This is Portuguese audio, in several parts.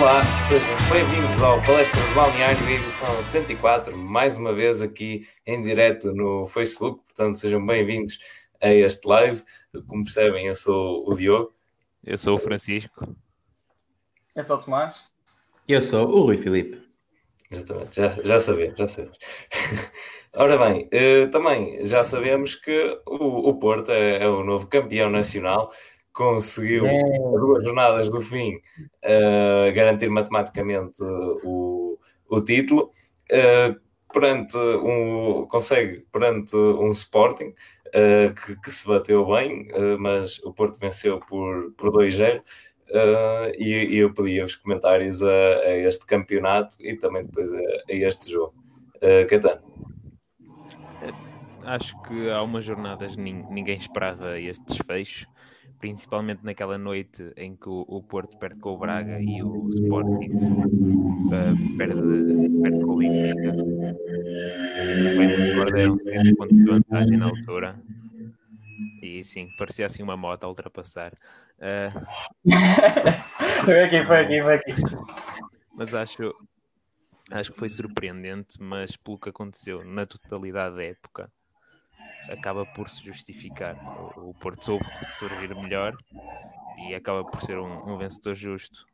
Olá, sejam bem-vindos ao Palestra do Balneário, edição 104, mais uma vez aqui em direto no Facebook, portanto sejam bem-vindos a este live. Como percebem, eu sou o Diogo. Eu sou o Francisco. Eu sou o Tomás. Eu sou o Rui Filipe. Exatamente, já, já sabemos, já sabemos. Ora bem, eh, também já sabemos que o, o Porto é, é, o novo campeão nacional, conseguiu é. duas jornadas do fim uh, garantir matematicamente o, o título. Uh, perante um, consegue perante um Sporting uh, que, que, se bateu bem, mas o Porto venceu por, por 2-0. Uh, e, e, eu pedi os comentários a, a, este campeonato e também depois a, a este jogo. Uh, Caetano. Acho que há umas jornadas ninguém esperava este desfecho, principalmente naquela noite em que o, o Porto perde com o Braga e o Sporting uh, perde, perde com o Benfica. Bem me recordo, eram 7 pontos de vantagem na altura e sim, parecia assim uma moto a ultrapassar. Uh... foi aqui, foi aqui, foi aqui. Mas acho, acho que foi surpreendente, mas pelo que aconteceu na totalidade da época, acaba por se justificar. O, o Porto soube ressurgir melhor e acaba por ser um, um vencedor justo.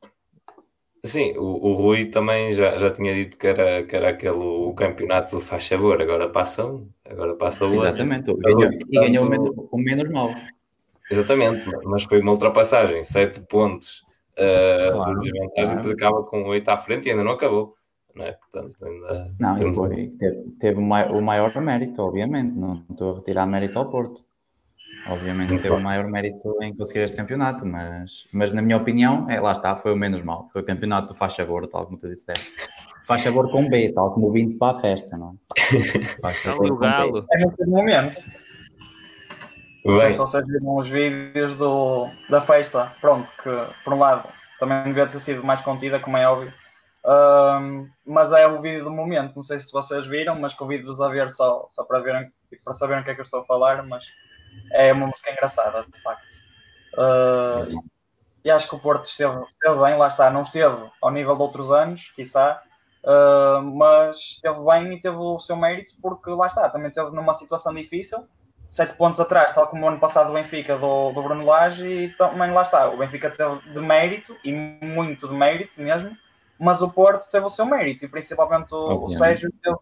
Sim, o, o, Rui também já, já tinha dito que era, que era aquele o campeonato do faz favor, agora passam, agora passa o Exatamente, outro. Ganhou, Rui, e ganhou o menos, o menos mal. Exatamente, mas foi uma ultrapassagem, sete pontos uh, claro, de desvantagem, claro. depois acaba com oito à frente e ainda não acabou. Não, é? Portanto, ainda não foi, teve, teve o maior mérito, obviamente, não estou a retirar mérito ao Porto. Obviamente teve o maior mérito em conseguir este campeonato, mas, mas na minha opinião, é, lá está, foi o menos mal. Foi o campeonato do faz sabor, tal como tu disseste. Faz sabor com B, tal como vindo para a festa, não é? Faz o galo. É no momento. Não sei se vocês viram os vídeos do, da festa, pronto, que por um lado também devia ter sido mais contida, como é óbvio, um, mas é o vídeo do momento. Não sei se vocês viram, mas convido-vos a ver só, só para verem para saberem o que é que eu estou a falar, mas é uma música engraçada, de facto. Uh, e acho que o Porto esteve, esteve, bem, lá está, não esteve ao nível de outros anos, quiçá, uh, mas esteve bem e teve o seu mérito, porque lá está, também esteve numa situação difícil, sete pontos atrás, tal como o ano passado o Benfica do, do Bruno Lage, e também lá está, o Benfica teve de mérito, e muito de mérito mesmo, mas o Porto teve o seu mérito, e principalmente o, o Sérgio teve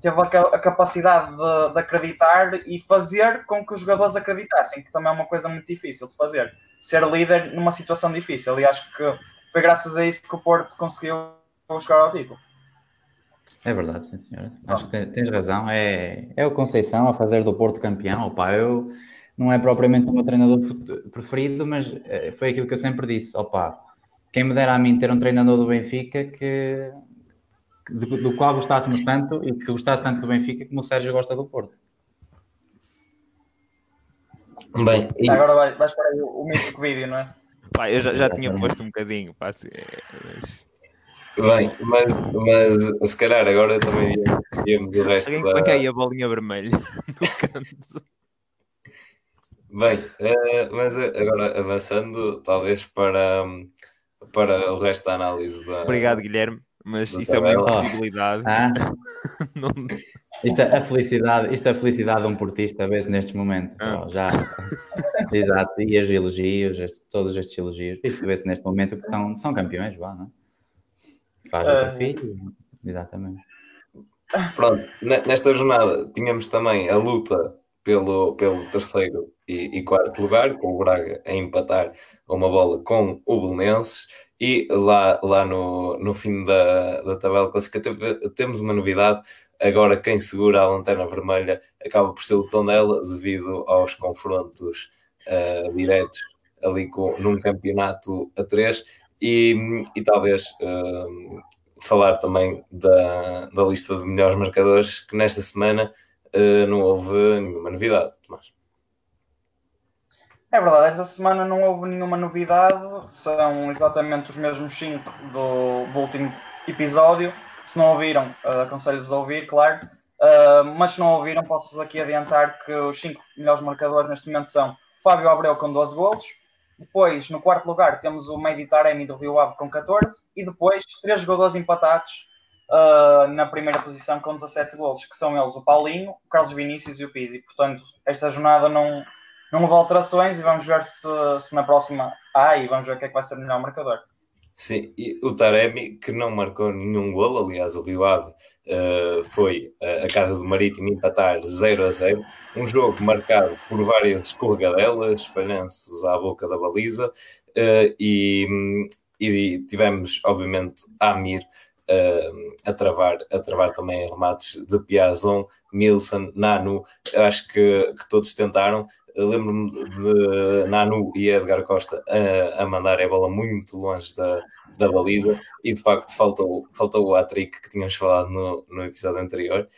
teve a, capacidade de, de, acreditar e fazer com que os jogadores acreditassem, que também é uma coisa muito difícil de fazer. Ser líder numa situação difícil. E acho que foi graças a isso que o Porto conseguiu chegar ao título. É verdade, sim, senhora. Acho que tens razão. É, é o Conceição a fazer do Porto campeão. Opa, eu não é propriamente o meu treinador preferido, mas eh, foi aquilo que eu sempre disse. Opa, quem me dera a mim ter um treinador do Benfica que do, do qual gostássemos tanto e que gostasse tanto do Benfica como o Sérgio gosta do Porto. Bem, e... Agora vais, vais para o, o mítico vídeo, não é? Pá, eu já, já tinha posto um bocadinho, pá, se, mas... Bem, mas, mas se calhar agora também íamos o resto Alguém da... a bolinha vermelha no canto. Bem, uh, mas agora avançando talvez para, para o resto da análise da... Obrigado, Guilherme mas isso é uma impossibilidade. Ah. não... Isto é a felicidade, isto é a felicidade de um portista, vê-se nestes momentos. Ah. Oh, já. Exato, e os elogios, este, todos estes elogios, isto vê-se neste momento que são, são campeões, vá, não é? Faz uh... o filho, exatamente. Pronto, nesta jornada tínhamos também a luta pelo, pelo terceiro e, e quarto lugar, com o Braga a empatar uma bola com o Belenenses. E lá, lá no, no fim da, da tabela classificativa temos uma novidade. Agora quem segura a lanterna vermelha acaba por ser o Tondela devido aos confrontos uh, diretos ali com, num campeonato a três e, e talvez uh, falar também da, da lista de melhores marcadores que nesta semana uh, não houve nenhuma novidade. É verdade, esta semana não houve nenhuma novidade, são exatamente os mesmos 5 do, do, último episódio. Se não ouviram, uh, aconselho-vos a ouvir, claro. Uh, mas se não ouviram, posso-vos aqui adiantar que os 5 melhores marcadores neste momento são Fábio Abreu com 12 golos, depois, no quarto lugar, temos o Medi Taremi do Rio Ave com 14 e depois três jogadores empatados uh, na primeira posição com 17 golos, que são eles o Paulinho, o Carlos Vinícius e o Pizzi. Portanto, esta jornada não, não houve alterações e vamos ver se, se na próxima há e vamos ver o que é que vai ser melhor marcador. Sim, e o Taremi, que não marcou nenhum gol, aliás, o Rio Ave uh, foi a casa do Marítimo empatar 0 a 0. Um jogo marcado por várias escorregadelas, falhanços à boca da baliza, uh, e, e, tivemos, obviamente, Amir uh, a, travar, a travar também remates de Piazon, Milson, Nanu. Acho que, que todos tentaram. Lembro-me de Nanu e Edgar Costa a, a mandar a bola muito longe da, da baliza e de facto faltou, faltou o hat-trick que tínhamos falado no, no episódio anterior.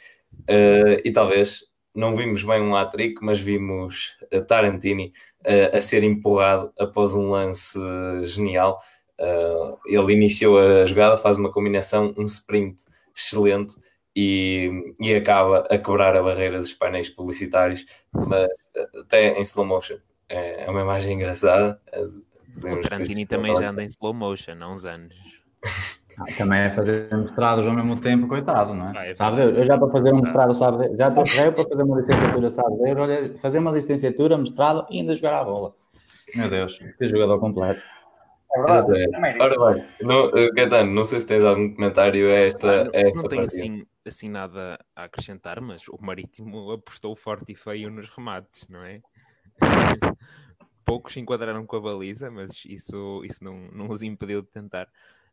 Uh, e talvez não vimos bem um hat-trick, mas vimos Tarantini uh, a ser empurrado após um lance genial. Uh, ele iniciou a jogada, faz uma combinação, um sprint excelente e, e acaba a quebrar a barreira dos painéis publicitários, mas até em slow motion. É, é uma imagem engraçada. O Tarantini também já anda em slow motion há uns anos. Ah, também é fazer mestrados ao mesmo tempo, coitado, não é? Ah, é sabe Eu já para fazer um mestrado, sabe Já, para, já eu para fazer uma licenciatura, sabe Olha, fazer uma licenciatura, mestrado e ainda jogar a bola. Meu Deus, que jogador completo. É verdade. É. Ora bem, não, Gaetano, não sei se tens algum comentário a esta, a esta Não tenho assim, assim nada a acrescentar, mas o Marítimo apostou forte e feio nos remates, não é? poucos se enquadraram com a baliza, mas isso, isso não, não os impediu de tentar.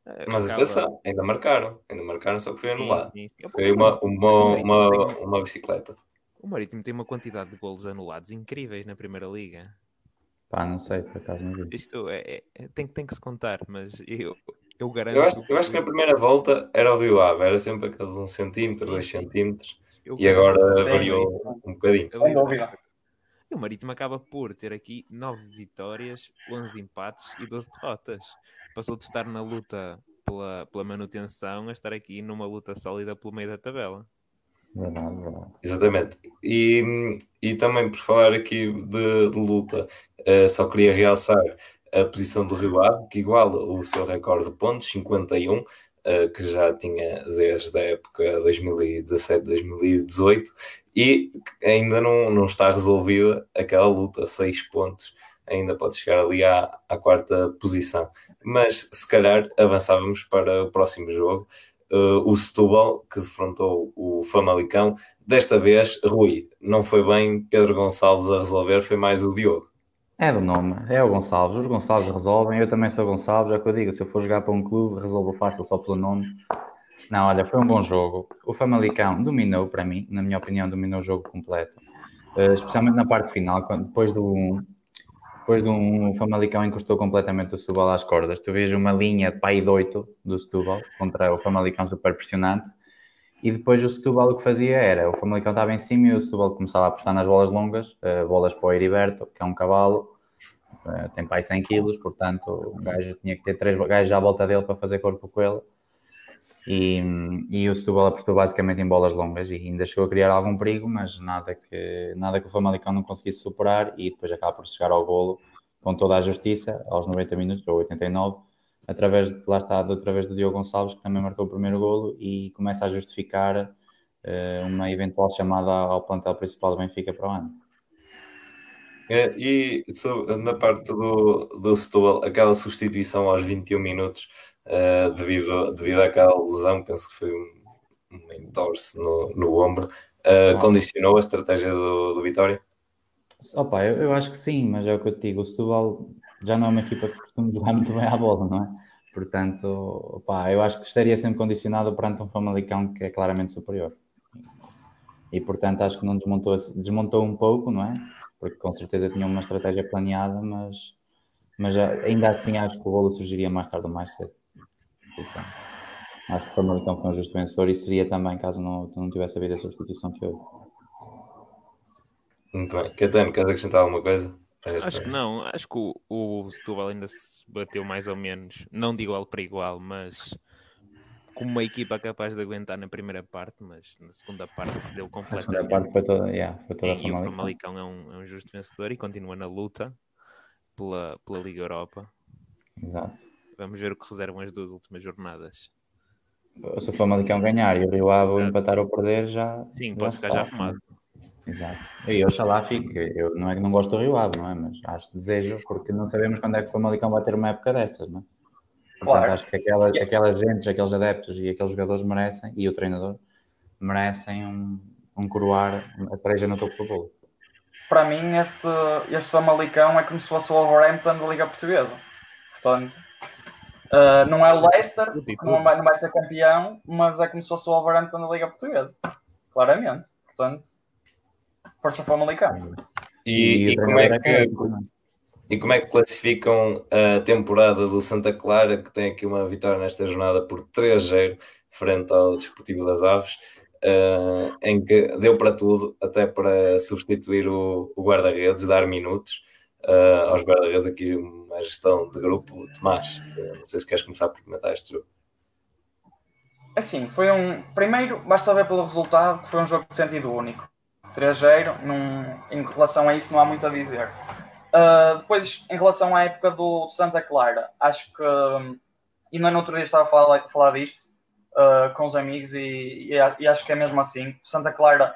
Uh, mas acaba... atenção, ainda marcaram, ainda marcaram, só que foi anulado. Sim, sim, sim. Foi uma, uma, uma, uma bicicleta. O Marítimo tem uma quantidade de golos anulados incríveis na Primeira Liga. Pá, não sei, por acaso não vi. Isto é, é, tem, tem que se contar, mas eu, eu garanto. Eu acho, eu acho que na primeira volta era o Rio Ave, era sempre aqueles 1 um centímetro, 2 centímetros, e agora variou um bocadinho. E o Marítimo acaba por ter aqui 9 vitórias, 11 empates e 12 derrotas. Passou de estar na luta pela, pela manutenção a estar aqui numa luta sólida pelo meio da tabela. Verdade, verdade. Exatamente. E, e também por falar aqui de, de luta, uh, só queria realçar a posição do Rio Ave, que iguala o seu recorde de pontos, 51, uh, que já tinha desde a época 2017-2018, e ainda não, não está resolvida aquela luta, seis pontos, ainda pode chegar ali à, à quarta posição. Mas se calhar avançávamos para o próximo jogo, uh, o Setúbal, que defrontou o Famalicão. Desta vez, Rui, não foi bem Pedro Gonçalves a resolver, foi mais o Diogo. É do nome, é o Gonçalves. Os Gonçalves resolvem, eu também sou Gonçalves, é o que eu digo, se eu for jogar para um clube, resolvo fácil só pelo nome. Não, olha, foi um bom jogo. O Famalicão dominou, para mim, na minha opinião, dominou o jogo completo. Uh, especialmente na parte final, quando, depois do depois de um Famalicão encostou completamente o Setúbal às cordas. Tu vês uma linha de pai de 8 do Setúbal contra o Famalicão super pressionante. E depois o Setúbal o que fazia era, o Famalicão estava em cima e o Setúbal começava a apostar nas bolas longas, uh, bolas para o Heriberto, que é um cavalo, uh, tem pai 100 kg, portanto o gajo tinha que ter três gajos à volta dele para fazer corpo com ele. E, e o Setúbal apostou basicamente em bolas longas e ainda chegou a criar algum perigo, mas nada que, nada que o Famalicão não conseguisse superar e depois acaba por chegar ao golo com toda a justiça, aos 90 minutos ou 89, através, lá está, através do Diogo Gonçalves, que também marcou o primeiro golo e começa a justificar uh, uma eventual chamada ao plantel principal do Benfica para o ano. É, e na parte do, do Setúbal, aquela substituição aos 21 minutos uh, devido, devido àquela lesão, penso que foi um, um no, no ombro, uh, condicionou a estratégia do, do Vitória? Opa, eu, eu, acho que sim, mas é o que eu te digo, o Setúbal já não é uma equipa que costuma jogar muito bem à bola, não é? Portanto, opa, eu acho que estaria sempre condicionado perante um Famalicão que é claramente superior. E portanto acho que não desmontou, desmontou um pouco, não é? Porque com certeza tinha uma estratégia planeada, mas, mas ainda assim acho que o golo surgiria mais tarde ou mais cedo. Portanto, acho que o Famalicão foi um justo vencedor e seria também caso não, não tivesse havido a substituição que houve. Muito bem. Catano, queres acrescentar alguma coisa? Acho que não. Acho que o, o Setúbal ainda se bateu mais ou menos, não de igual para igual, mas como uma equipa capaz de aguentar na primeira parte, mas na segunda parte se deu completamente. A segunda parte foi toda, yeah, foi toda e, o Famalicão é um, é um justo vencedor e continua na luta pela, pela Liga Europa. Exato. Vamos ver o que reservam as duas últimas jornadas. Se o Famalicão ganhar e o Rio Ave empatar ou perder, já. Sim, já pode ficar já arrumado. Exato. E oxalá fique. Eu não é que não gosto do Rio Ave, não é? Mas acho que desejo, porque não sabemos quando é que o Famalicão vai ter uma época destas, não é? Portanto, claro. acho que aquela, aquelas gentes, aqueles adeptos e aqueles jogadores merecem, e o treinador, merecem um, um coroar a cereja no topo do bolo. Para mim, este, este Famalicão é como se fosse o Wolverhampton da Liga Portuguesa. Portanto, uh, não é o Leicester, não vai, não vai ser campeão, mas é como se fosse o Wolverhampton da Liga Portuguesa. Claramente. Portanto, força Famalicão. E, e, e como é que. E como é que classificam a temporada do Santa Clara, que tem aqui uma vitória nesta jornada por 3-0 frente ao Desportivo das Aves, uh, em que deu para tudo, até para substituir o, o guarda-redes, dar minutos uh, aos guarda-redes aqui uma gestão de grupo. Tomás, uh, não sei se queres começar por comentar este jogo. Assim, foi um. Primeiro, basta ver pelo resultado que foi um jogo de sentido único. 3-0, em relação a isso não há muito a dizer. Uh, depois, em relação à época do Santa Clara, acho que, ainda no outro dia estava a falar, a falar disto uh, com os amigos e, e, e, acho que é mesmo assim. Santa Clara,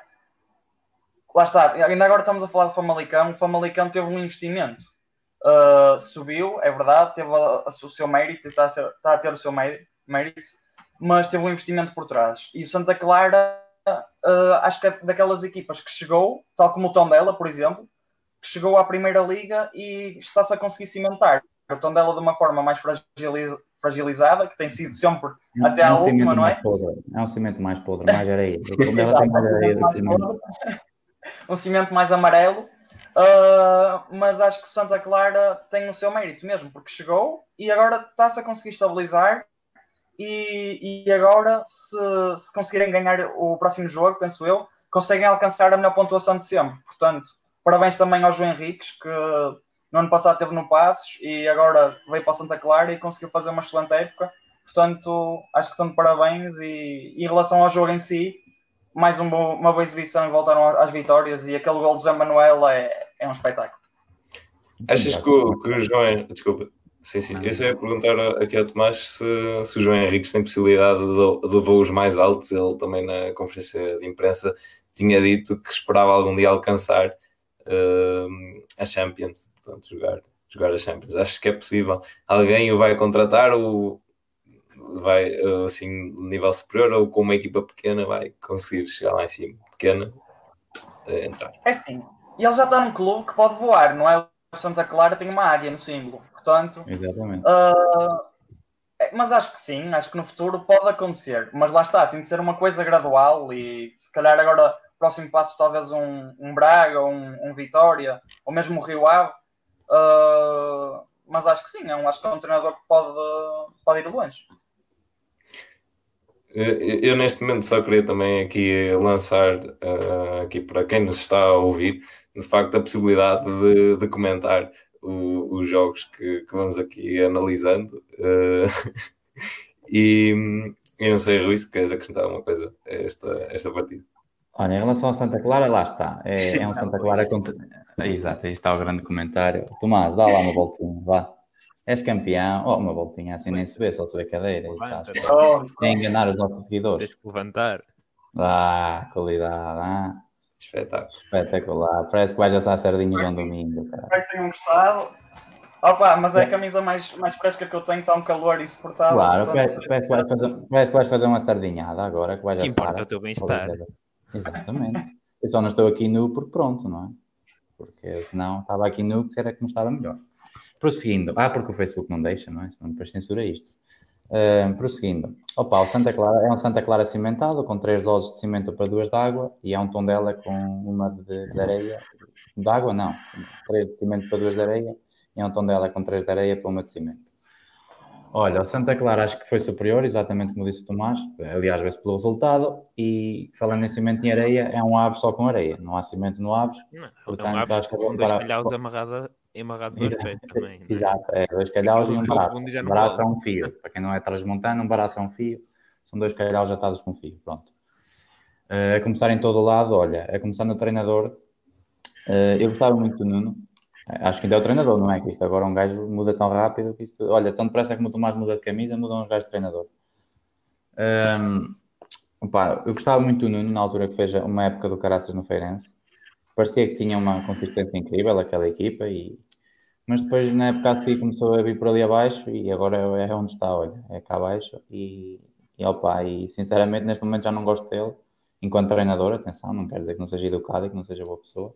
lá está, ainda agora estamos a falar do Famalicão, o Famalicão teve um investimento. Uh, subiu, é verdade, teve a, a, o seu mérito está a, ser, está a ter o seu mérito, mas teve um investimento por trás. E o Santa Clara, acho que é daquelas equipas que chegou, tal como o Tom dela, por exemplo, que chegou à Primeira Liga e está-se a conseguir cimentar. O Tondela de uma forma mais fragilizada, que tem sido sempre é até à um última, não é? Podre. É um cimento mais podre, mais areia. Tondela tem mais areia do cimento. Um cimento mais amarelo. Uh, mas acho que o Santa Clara tem o seu mérito mesmo, porque chegou e agora está-se a conseguir estabilizar. E, e agora, se, se conseguirem ganhar o próximo jogo, penso eu, conseguem alcançar a melhor pontuação de sempre. Portanto, Parabéns também ao João Henriques, que no ano passado esteve no Passos e agora veio para Santa Clara e conseguiu fazer uma excelente época. Portanto, acho que estão de parabéns. E, em relação ao jogo em si, mais um bo, uma boa exibição e voltaram às vitórias. E aquele gol de Zé Manuel é, é um espetáculo. Achas que o, que o João. Desculpa. Sim, sim. Eu só ia perguntar aqui ao Tomás se, se o João Henriques tem possibilidade de, de voos mais altos. Ele também na conferência de imprensa tinha dito que esperava algum dia alcançar uh, a Champions, portanto, jogar, jogar a Champions. Acho que é possível. Alguém o vai contratar ou vai assim nível superior ou com uma equipa pequena vai conseguir chegar lá em cima, pequena, uh, entrar. É sim. E ele já está num clube que pode voar, não é? O Santa Clara tem uma águia no símbolo, portanto. Exatamente. Uh, mas acho que sim, acho que no futuro pode acontecer. Mas lá está, tem de ser uma coisa gradual e se calhar agora próximo passo talvez um, um Braga, um, um Vitória, ou mesmo o Rio Ave. Uh, mas acho que sim, é um, acho que é um treinador que pode, pode ir longe. Eu, eu neste momento só queria também aqui lançar uh, aqui para quem nos está a ouvir, de facto, a possibilidade de, de comentar o, os jogos que, que, vamos aqui analisando. Uh, e eu não sei, Rui, se queres acrescentar alguma coisa a esta, esta partida. Olha, em relação ao Santa Clara, lá está. É, é um Santa Clara contra. Exato, aí está o grande comentário. Tomás, dá lá uma voltinha, vá. És campeão. Oh, uma voltinha assim nem se vê, só se vê cadeira. é enganar os nossos seguidores. Tens que levantar. Ah, qualidade. Ah. Espetáculo. Espetacular. Parece que vais assar sardinhas um domingo. Espero que tenham gostado. Opa, mas é a camisa mais, mais fresca que eu tenho, está um calor insuportável. Claro, parece, parece, que vais fazer, parece que vais fazer uma sardinhada agora. Que, vais que importa é o teu bem-estar. Exatamente. Eu só não estou aqui nu porque pronto, não é? Porque senão estava aqui nu que era como estava melhor. Prosseguindo. Ah, porque o Facebook não deixa, não é? Senão depois censura isto. Uh, prosseguindo. Opa, o Santa Clara é um Santa Clara cimentado com três doses de cimento para duas de água e é um tom dela com uma de, de areia. De água, não. Três de cimento para duas de areia e é um tom dela com três de areia para uma de cimento. Olha, o Santa Clara acho que foi superior, exatamente como disse o Tomás, aliás, vê-se pelo resultado. E falando em cimento em areia, é um Aves só com areia, não há cimento no Aves. Não, portanto, é um acho que com dois calhaus amarrados aos pés também. É? Exato, é dois calhaus e um braço. Um braço é um fio, para quem não é transmontano, um braço é um fio, são dois calhaus atados com fio, pronto. Uh, a começar em todo o lado, olha, a começar no treinador, uh, eu gostava muito do Nuno, Acho que ainda é o treinador, não é? Que isto agora um gajo muda tão rápido que isto. Olha, tanto parece que o Tomás muda de camisa, mudam uns gajos de treinador. Um, opa, eu gostava muito do Nuno na altura que fez uma época do Caraças no Feirense. Parecia que tinha uma consistência incrível aquela equipa, e... mas depois na época a seguir começou a vir por ali abaixo e agora é onde está, olha, é cá abaixo. E, e, opa, e sinceramente neste momento já não gosto dele enquanto treinador. Atenção, não quer dizer que não seja educado e que não seja boa pessoa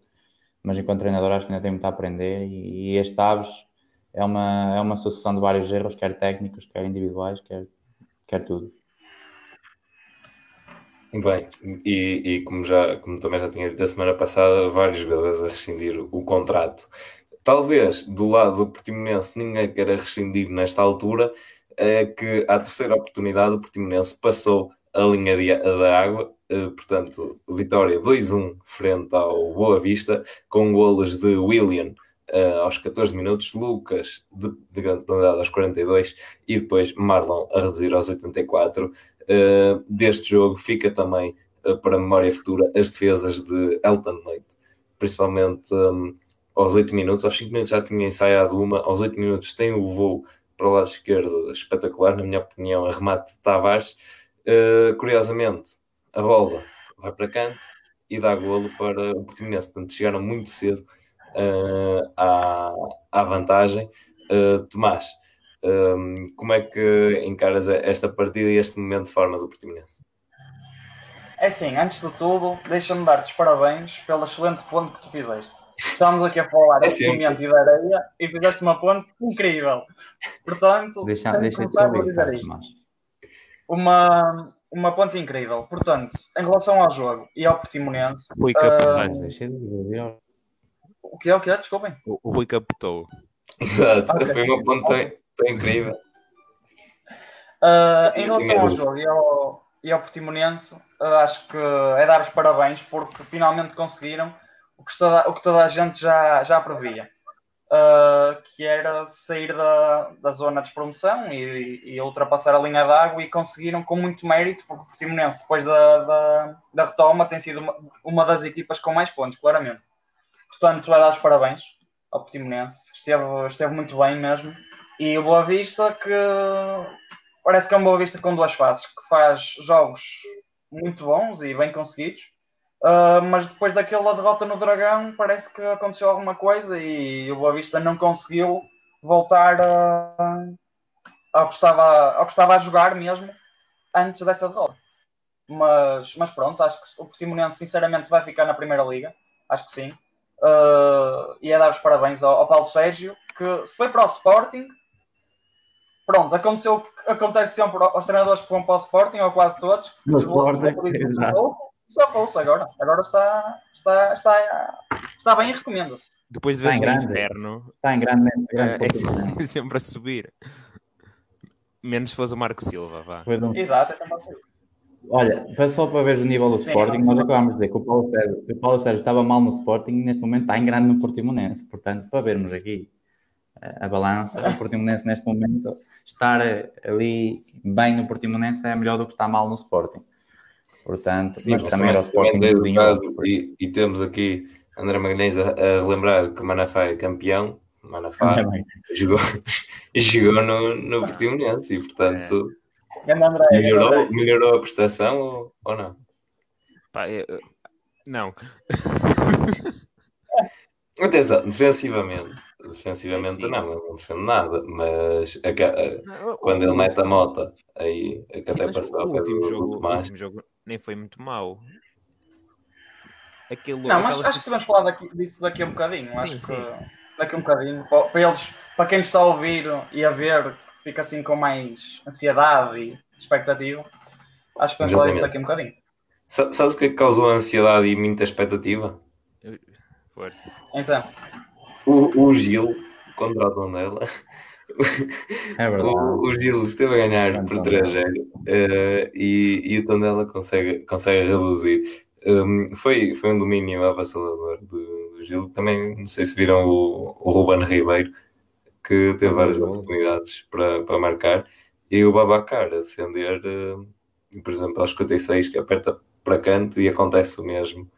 mas enquanto treinador acho que ainda tem muito a aprender e, e este Aves é uma, é uma sucessão de vários erros, quer técnicos, quer individuais, quer, quer tudo. Bem, e, e, como, já, como também já tinha dito a semana passada, vários jogadores a rescindir o contrato. Talvez do lado do Portimonense ninguém queira rescindir nesta altura, é que à terceira oportunidade o Portimonense passou a linha de, da água eh, portanto, vitória 2-1 frente ao Boa Vista, com golos de William uh, aos 14 minutos, Lucas de, de grande penalidade aos 42 e depois Marlon a reduzir aos 84. Uh, eh, deste jogo fica também para memória futura as defesas de Elton Leite, principalmente um, aos 8 minutos, aos 5 minutos já tinha ensaiado uma, aos 8 minutos tem o voo para o lado esquerdo espetacular, na minha opinião, a remate de Tavares. Uh, curiosamente, a bola vai para canto e dá golo para o Portimonense. Portanto, chegaram muito cedo uh, à, à vantagem. Uh, Tomás, um, como é que encaras esta partida e este momento de forma do Portimonense? É assim, antes de tudo, deixa-me dar-te os parabéns pelo excelente ponto que tu fizeste. Estamos aqui a falar é de cimento e da areia e fizeste uma ponte incrível. Portanto, deixa, deixa de saber, Uma, uma ponte incrível. Portanto, em relação ao jogo e ao Portimonense. O Rui. Uh, deixa de ver. O que é o que é? Desculpem. O, o Rui capotou. Exato, okay. foi uma ponte tão, tão incrível. Uh, em relação ao jogo e ao, e ao Portimonense, uh, acho que é dar os parabéns porque finalmente conseguiram o que toda, o que toda a gente já, já previa uh, que era sair da, da zona de promoção e, e, ultrapassar a linha d'água e conseguiram com muito mérito, porque o Portimonense, depois da, da, da retoma, tem sido uma, uma, das equipas com mais pontos, claramente. Portanto, vai dar os parabéns ao Portimonense, esteve, esteve muito bem mesmo. E o Boa Vista, que parece que é um Boa Vista com duas faces, que faz jogos muito bons e bem conseguidos, Uh, mas depois daquela derrota no Dragão, parece que aconteceu alguma coisa e o Boa Vista não conseguiu voltar a, ao, que estava, ao que estava a jogar mesmo antes dessa derrota. Mas, mas pronto, acho que o Portimonense sinceramente vai ficar na Primeira Liga, acho que sim. Uh, e é dar os parabéns ao, ao, Paulo Sérgio, que foi para o Sporting. Pronto, aconteceu, acontece sempre aos treinadores que vão para o Sporting, ou quase todos. No Sporting, só ouça agora. Agora está, está, está, está bem e recomenda-se. Depois de ver o inverno. Está em grande, grande é, sempre a subir. Menos se fosse o Marco Silva, vá. Um... Exato, é sempre a subir. Olha, só para ver o nível do Sim, Sporting, nós acabámos de dizer que o Paulo, Sérgio, o Paulo Sérgio estava mal no Sporting e neste momento está em grande no Portimonense. Portanto, para vermos aqui eh, a balança, o Portimonense neste momento estar ali bem no Portimonense é melhor do que estar mal no Sporting. Portanto, Sim, mas, mas, também, era o Sporting do caso, e, e, temos aqui André Magalhães a, a relembrar que o Manafá é campeão. Manafá jogou, jogou no, no Portimonense e, portanto, é. melhorou, melhorou a prestação ou, ou não? Pá, eu, não. Atenção, defensivamente. Defensivamente não, não defende nada, mas a, a, quando ele mete a mota, aí é que até passou o último jogo, o último jogo nem foi muito mau. Aquilo, não, mas acho que podemos falar daqui, disso daqui a um bocadinho. Sim, acho sim. que daqui a um bocadinho, para eles, para quem está a ouvir e a ver, fica assim com mais ansiedade e expectativa. Acho que podemos falar disso daqui a um bocadinho. Sabes o que é que causou ansiedade e muita expectativa? Força. Então. O, o Gil contra o Tondela. É verdade. O, o Gil esteve a ganhar é por 3 uh, e, e o Tondela consegue, consegue reduzir. Um, foi, foi um domínio avassalador do, do Gil. Também não sei se viram o, o Ruben Ribeiro, que teve várias oportunidades para, para marcar, e o Babacar a defender, uh, por exemplo, aos 56, que aperta para canto e acontece o mesmo.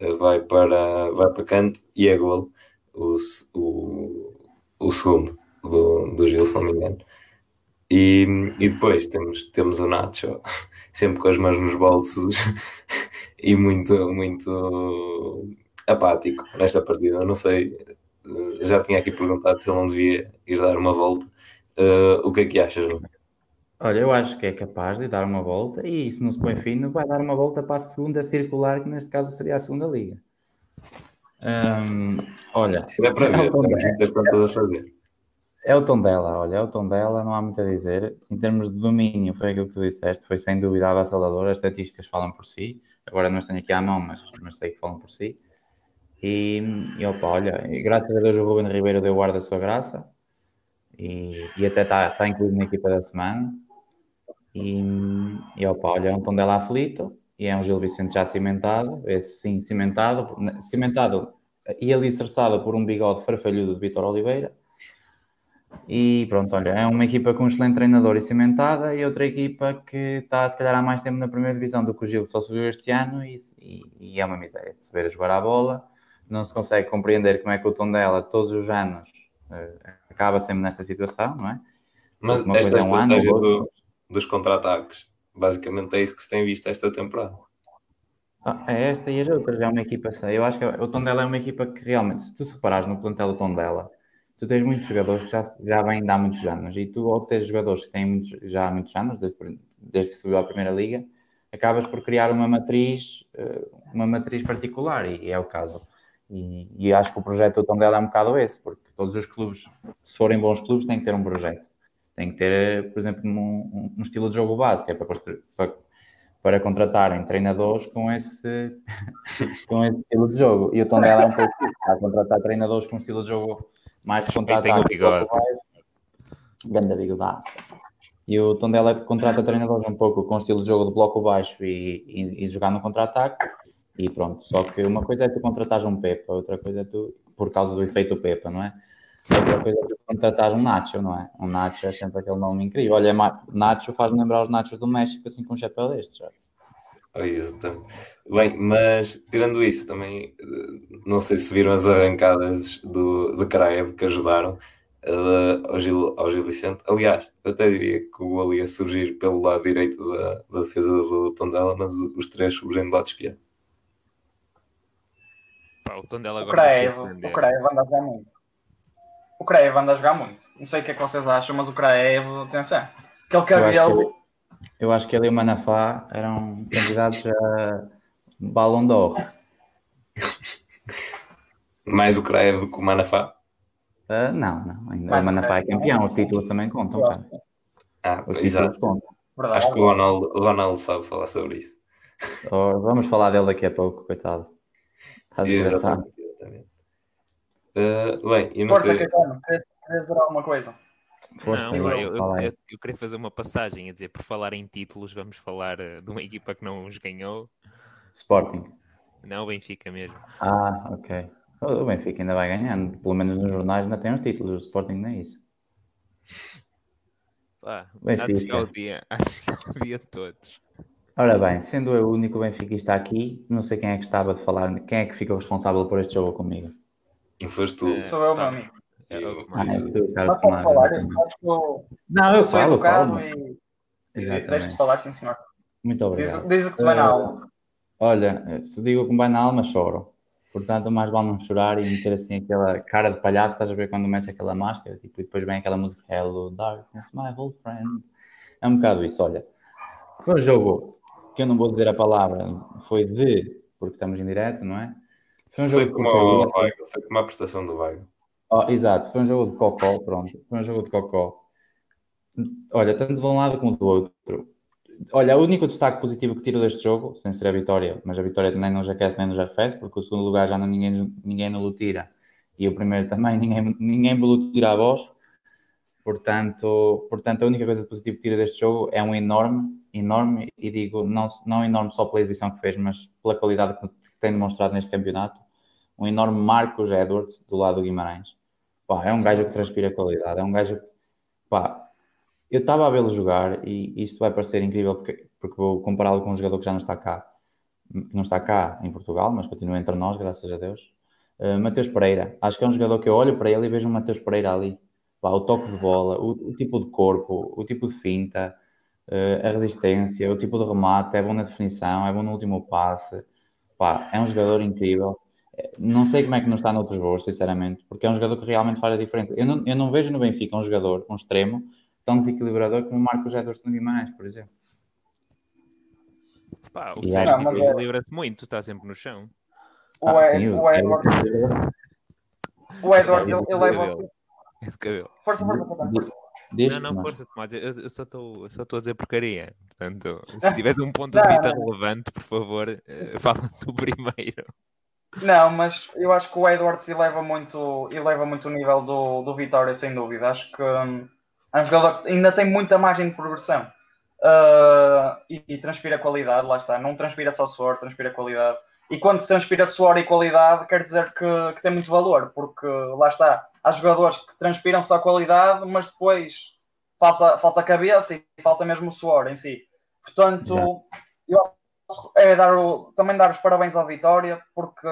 Uh, vai, para, vai para canto e é golo o, o, o segundo do, do Gil, se não me engano. E, e depois temos, temos o Nacho, sempre com as mãos nos bolsos e muito, muito apático nesta partida. Não sei, já tinha aqui perguntado se ele não devia ir dar uma volta. Uh, o que é que achas, João? Olha, eu acho que é capaz de dar uma volta e se não se põe fino, vai dar uma volta para a segunda circular, que neste caso seria a segunda liga. Um, olha, é para ver, é, a fazer. É o tom dela, olha, é o tom dela, não há muito a dizer. Em termos de domínio, foi aquilo que tu disseste, foi sem dúvida avassalador, as estatísticas falam por si. Agora não as tenho aqui à mão, mas, mas sei que falam por si. E, e opa, olha, graças a Deus o Ruben Ribeiro deu guarda a sua graça e, e até está tá incluído na equipa da semana. E, e opa, olha, é um tom dela aflito e é um Gil Vicente já cimentado, esse sim, cimentado, cimentado e alicerçado por um bigode farfalhudo de Vitor Oliveira. E pronto, olha, é uma equipa com um excelente treinador e cimentada e outra equipa que está se calhar há mais tempo na primeira divisão do que o Gil só subiu este ano e, e, e é uma miséria de se ver a jogar a bola. Não se consegue compreender como é que o tom dela todos os anos uh, acaba sempre nessa situação, não é? Mas uma esta é um ano, do, dos contra-ataques. Basicamente é isso que se tem visto esta temporada. Ah, é esta e as outras, é uma equipa. Eu acho que o Tondela é uma equipa que realmente, se tu se reparares no plantel do Tondela, tu tens muitos jogadores que já, já vêm de há muitos anos e tu, ao ter jogadores que têm muitos, já há muitos anos, desde, desde que subiu à Primeira Liga, acabas por criar uma matriz, eh, uma matriz particular e é o caso. E, e acho que o projeto do Tondela é um bocado esse, porque todos os clubes, se forem bons clubes, têm que ter um projeto. Tem que ter, por exemplo, um, um estilo de jogo básico, é para, para, para contratarem treinadores com esse, com esse estilo de jogo. E o Tondela é um pouco isso, a contratar treinadores com um estilo de jogo mais contratado. Ganda bigodaça. E o Tondela contrata treinadores um pouco com o estilo de jogo de bloco baixo e, e, e jogar no contra-ataque. E pronto, só que uma coisa é tu contratares um Pepa, outra coisa é tu, por causa do efeito Pepa, não é? Outra coisa é contratar um Nacho, não é? Um Nacho é sempre aquele nome incrível. Olha, Nacho faz-me lembrar os Nachos do México, assim com um chapéu destes, já. Oh, exatamente. Bem, mas tirando isso, também não sei se viram as arrancadas do, do Kraev que ajudaram uh, ao, Gil, ao Gil Vicente. Aliás, eu até diria que o gol ia surgir pelo lado direito da, da defesa do Tondela, mas os três surgem do lado esquerdo. Pá, o Tondela gosta de O Kraev anda a jogar muito. O Kraev anda a jogar muito. Não sei o que é que vocês acham, mas o Kraev, atenção. Aquele cabelo. Eu acho que ele e o Manafá eram candidatos a Ballon d'Or. Mais o Kraev do que o Manafá? Uh, não, não. Ainda o Manafá é campeão, os títulos também contam, cara. Ah, os exato. contam. Acho que o Ronaldo, o Ronaldo sabe falar sobre isso. Oh, vamos falar dele daqui a pouco, coitado. Está desgraçado. Uh, bem, eu não Força, sei. Queres dizer alguma coisa? Força, não, eu, eu, eu, eu, queria fazer uma passagem a dizer, por falar em títulos, vamos falar uh, de uma equipa que não os ganhou. Sporting. Não, o Benfica mesmo. Ah, ok. O Benfica ainda vai ganhando, pelo menos nos jornais ainda tem os títulos, o Sporting não é isso. Pá, há de chegar o dia, há de chegar o dia de todos. Ora bem, sendo eu o único benfiquista aqui, não sei quem é que estava de falar, quem é que ficou responsável por este jogo comigo. Não foste tu. É, Sou eu, tá. meu amigo. Eu, ah, é tu, cara, Mas pode falar, eu acho que eu, não, eu sou falo, educado falo. e, e deixo-te falar, sim senhor. Muito obrigado. Diz, diz o que te vai na alma. Olha, se digo que me vai na alma, choro. Portanto, mais vale não chorar e meter assim aquela cara de palhaço, estás a ver quando metes aquela máscara, tipo, e depois vem aquela música Hello Darkness, my old friend. É um bocado isso, olha. Foi um jogo que eu não vou dizer a palavra, foi de, porque estamos em direto, não é? Foi um jogo foi como, o foi como a prestação do Weigl. Oh, exato, foi um jogo de cocó, pronto. Foi um jogo de cocó. Olha, tanto de um lado como do outro. Olha, o único destaque positivo que tiro deste jogo, sem ser a vitória, mas a vitória nem nos aquece nem nos arrefece, porque o segundo lugar já não, ninguém, ninguém nos tira e o primeiro também, ninguém, ninguém me tira a voz. Portanto, portanto, a única coisa positiva que tiro deste jogo é um enorme, enorme, e digo não, não enorme só pela exibição que fez, mas pela qualidade que tem demonstrado neste campeonato, um enorme Marcos Edwards do lado do Guimarães. Pá, é um gajo que transpira qualidade, é um gajo que, eu estava a vê-lo jogar e isto vai parecer incrível porque, porque vou compará-lo com um jogador que já não está cá, não está cá em Portugal, mas continua entre nós, graças a Deus. Uh, Mateus Pereira, acho que é um jogador que eu olho para ele e vejo um Mateus Pereira ali. Pá, o toque de bola, o, o, tipo de corpo, o tipo de finta, uh, a resistência, o tipo de remate, é bom na definição, é bom no último passe. Pá, é um jogador incrível. Não sei como é que não está noutros voos, sinceramente, porque é um jogador que realmente faz a diferença. Eu não, eu não vejo no Benfica um jogador, um extremo, tão desequilibrador como o Marcos Ederson Guimarães, por exemplo. Pá, o Sérgio é... equilibra-se muito, está sempre no chão. O, ah, sim, o, o Edward. O Edward, ele, ele leva. É de cabelo. Força, força, força. Deixa, não, não, força, Tomás. Eu, eu só estou a dizer porcaria. Portanto, se tiveres um ponto de vista relevante, por favor, uh, fala tu primeiro. Não, mas eu acho que o Edwards eleva muito, eleva muito o nível do, do Vitória, sem dúvida. Acho que hum, é um jogador que ainda tem muita margem de progressão uh, e, e, transpira qualidade, lá está. Não transpira só suor, transpira qualidade. E quando se transpira suor e qualidade, quer dizer que, que tem muito valor, porque lá está. Há jogadores que transpiram só qualidade, mas depois falta, falta cabeça e falta mesmo o suor em si. Portanto, eu é dar o, também dar os parabéns ao Vitória, porque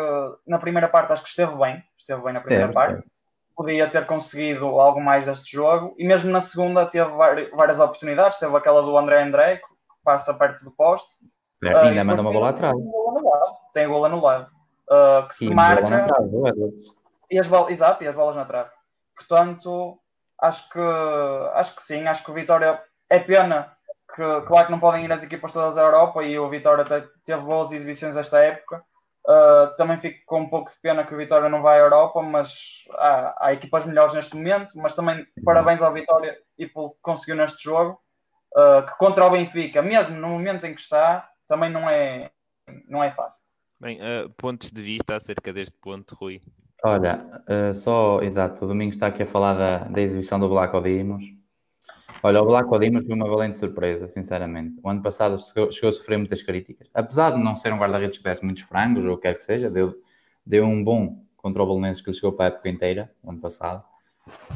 na primeira parte acho que esteve bem, esteve bem na primeira parte. Podia ter conseguido algo mais deste jogo, e mesmo na segunda teve várias oportunidades. Teve aquela do André André, que passa perto do poste. É, uh, ainda manda uma bola atrás. Tem gol anulado. Uh, que se marca. e as bolas, exato, e as bolas na trave. Portanto, acho que, acho que sim, acho que o Vitória é pena que claro que não podem ir as equipas todas à Europa e o Vitória teve boas exibições esta época. Uh, também fico com um pouco de pena que o Vitória não vai à Europa, mas há, há equipas melhores neste momento. Mas também parabéns ao Vitória e pelo que conseguiu neste jogo, uh, que contra o Benfica, mesmo no momento em que está, também não é, não é fácil. Bem, uh, pontos de vista acerca deste ponto, Rui? Olha, só, exato, o Domingo está aqui a falar da, da exibição do Black Odimos. Olha, o Black Dimas foi uma valente surpresa, sinceramente. O ano passado chegou, chegou, a sofrer muitas críticas. Apesar de não ser um guarda-redes que desse muitos frangos, ou o que quer que seja, deu, deu um bom contra o que ele chegou para a época inteira, o ano passado.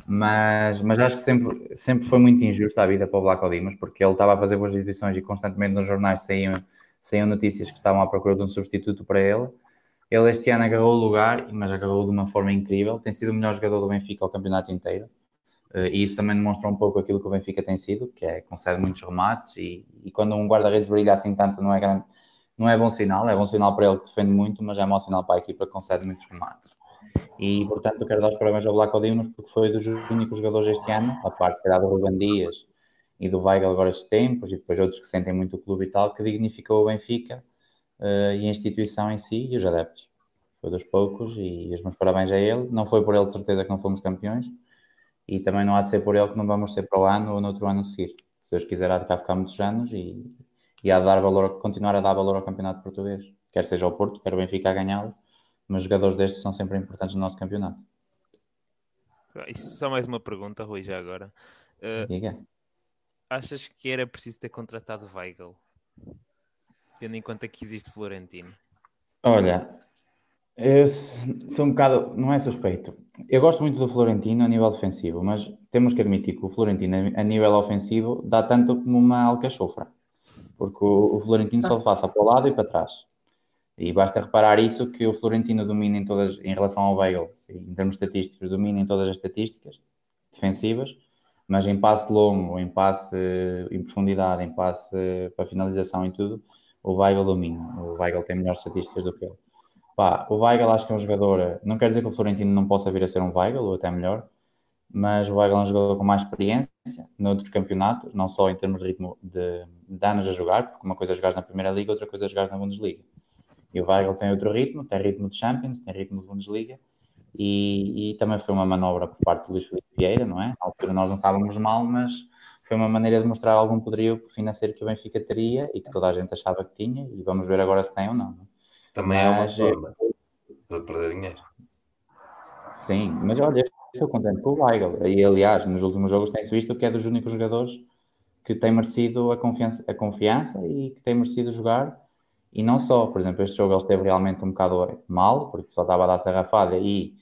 Mas, mas acho que sempre, sempre foi muito injusta a vida para o Black Dimas, porque ele estava a fazer boas exibições e constantemente nos jornais saíam, saíam notícias que estavam à procura de um substituto para ele. Ele este ano agarrou o lugar, mas agarrou de uma forma incrível. Tem sido o melhor jogador do Benfica ao campeonato inteiro. Uh, e isso também demonstra um pouco aquilo que o Benfica tem sido, que é concede muitos remates e, e quando um guarda-redes brilha assim tanto não é, grande, não é bom sinal, é bom sinal para ele que defende muito, mas é mau sinal para a equipa que concede muitos remates. E portanto quero dar os parabéns ao Black Odinos porque foi dos únicos jogadores este ano, a parte se calhar do Ruben Dias e do Weigl agora estes tempos, e depois outros que sentem muito o clube e tal, que dignificou o Benfica uh, e a instituição em si e os adeptos. Foi dos poucos e os meus parabéns a ele. Não foi por ele de certeza que não fomos campeões, e também não há de ser por ele que não vamos ser para o ano ou no outro ano a seguir. Se Deus quiser, há de cá ficar muitos anos e, e há de dar valor, continuar a dar valor ao campeonato português, quer seja o Porto, quer o Benfica a ganhá-lo, mas jogadores destes são sempre importantes no nosso campeonato. Isso só mais uma pergunta, Rui, já agora. Uh, Diga. Achas que era preciso ter contratado Weigl? Tendo em conta que existe Florentino. Olha, eu sou um bocado, não é suspeito. Eu gosto muito do Florentino a nível defensivo, mas temos que admitir que o Florentino a nível ofensivo dá tanto como uma alcachofra, porque o, Florentino só passa para o lado e para trás. E basta reparar isso que o Florentino domina em todas, em relação ao Weigl, em termos estatísticos, domina em todas as estatísticas defensivas, mas em passe longo, em passe em profundidade, em passe para finalização e tudo, o Weigl domina. O Weigl tem melhores estatísticas do que ele. Pá, o Weigl acho que é um jogador. Não quer dizer que o Florentino não possa vir a ser um Weigl, ou até melhor, mas o Weigl é um jogador com mais experiência noutros campeonatos, não só em termos de ritmo de, de anos a jogar, porque uma coisa é jogar na Primeira Liga, outra coisa é jogar na Bundesliga. E o Weigl tem outro ritmo, tem ritmo de Champions, tem ritmo de Bundesliga, e, e também foi uma manobra por parte do Luís Felipe Vieira, não é? Na altura nós não estávamos mal, mas foi uma maneira de mostrar algum poderio financeiro que o Benfica teria e que toda a gente achava que tinha, e vamos ver agora se tem ou não. não? É? Também mas, é uma forma de perder dinheiro. Sim, mas olha, estou contente com o Weigl. E aliás, nos últimos jogos tem-se visto que é dos únicos jogadores que tem merecido a confiança, a confiança e que tem merecido jogar. E não só, por exemplo, este jogo ele esteve realmente um bocado mal, porque só estava a dar sarrafada e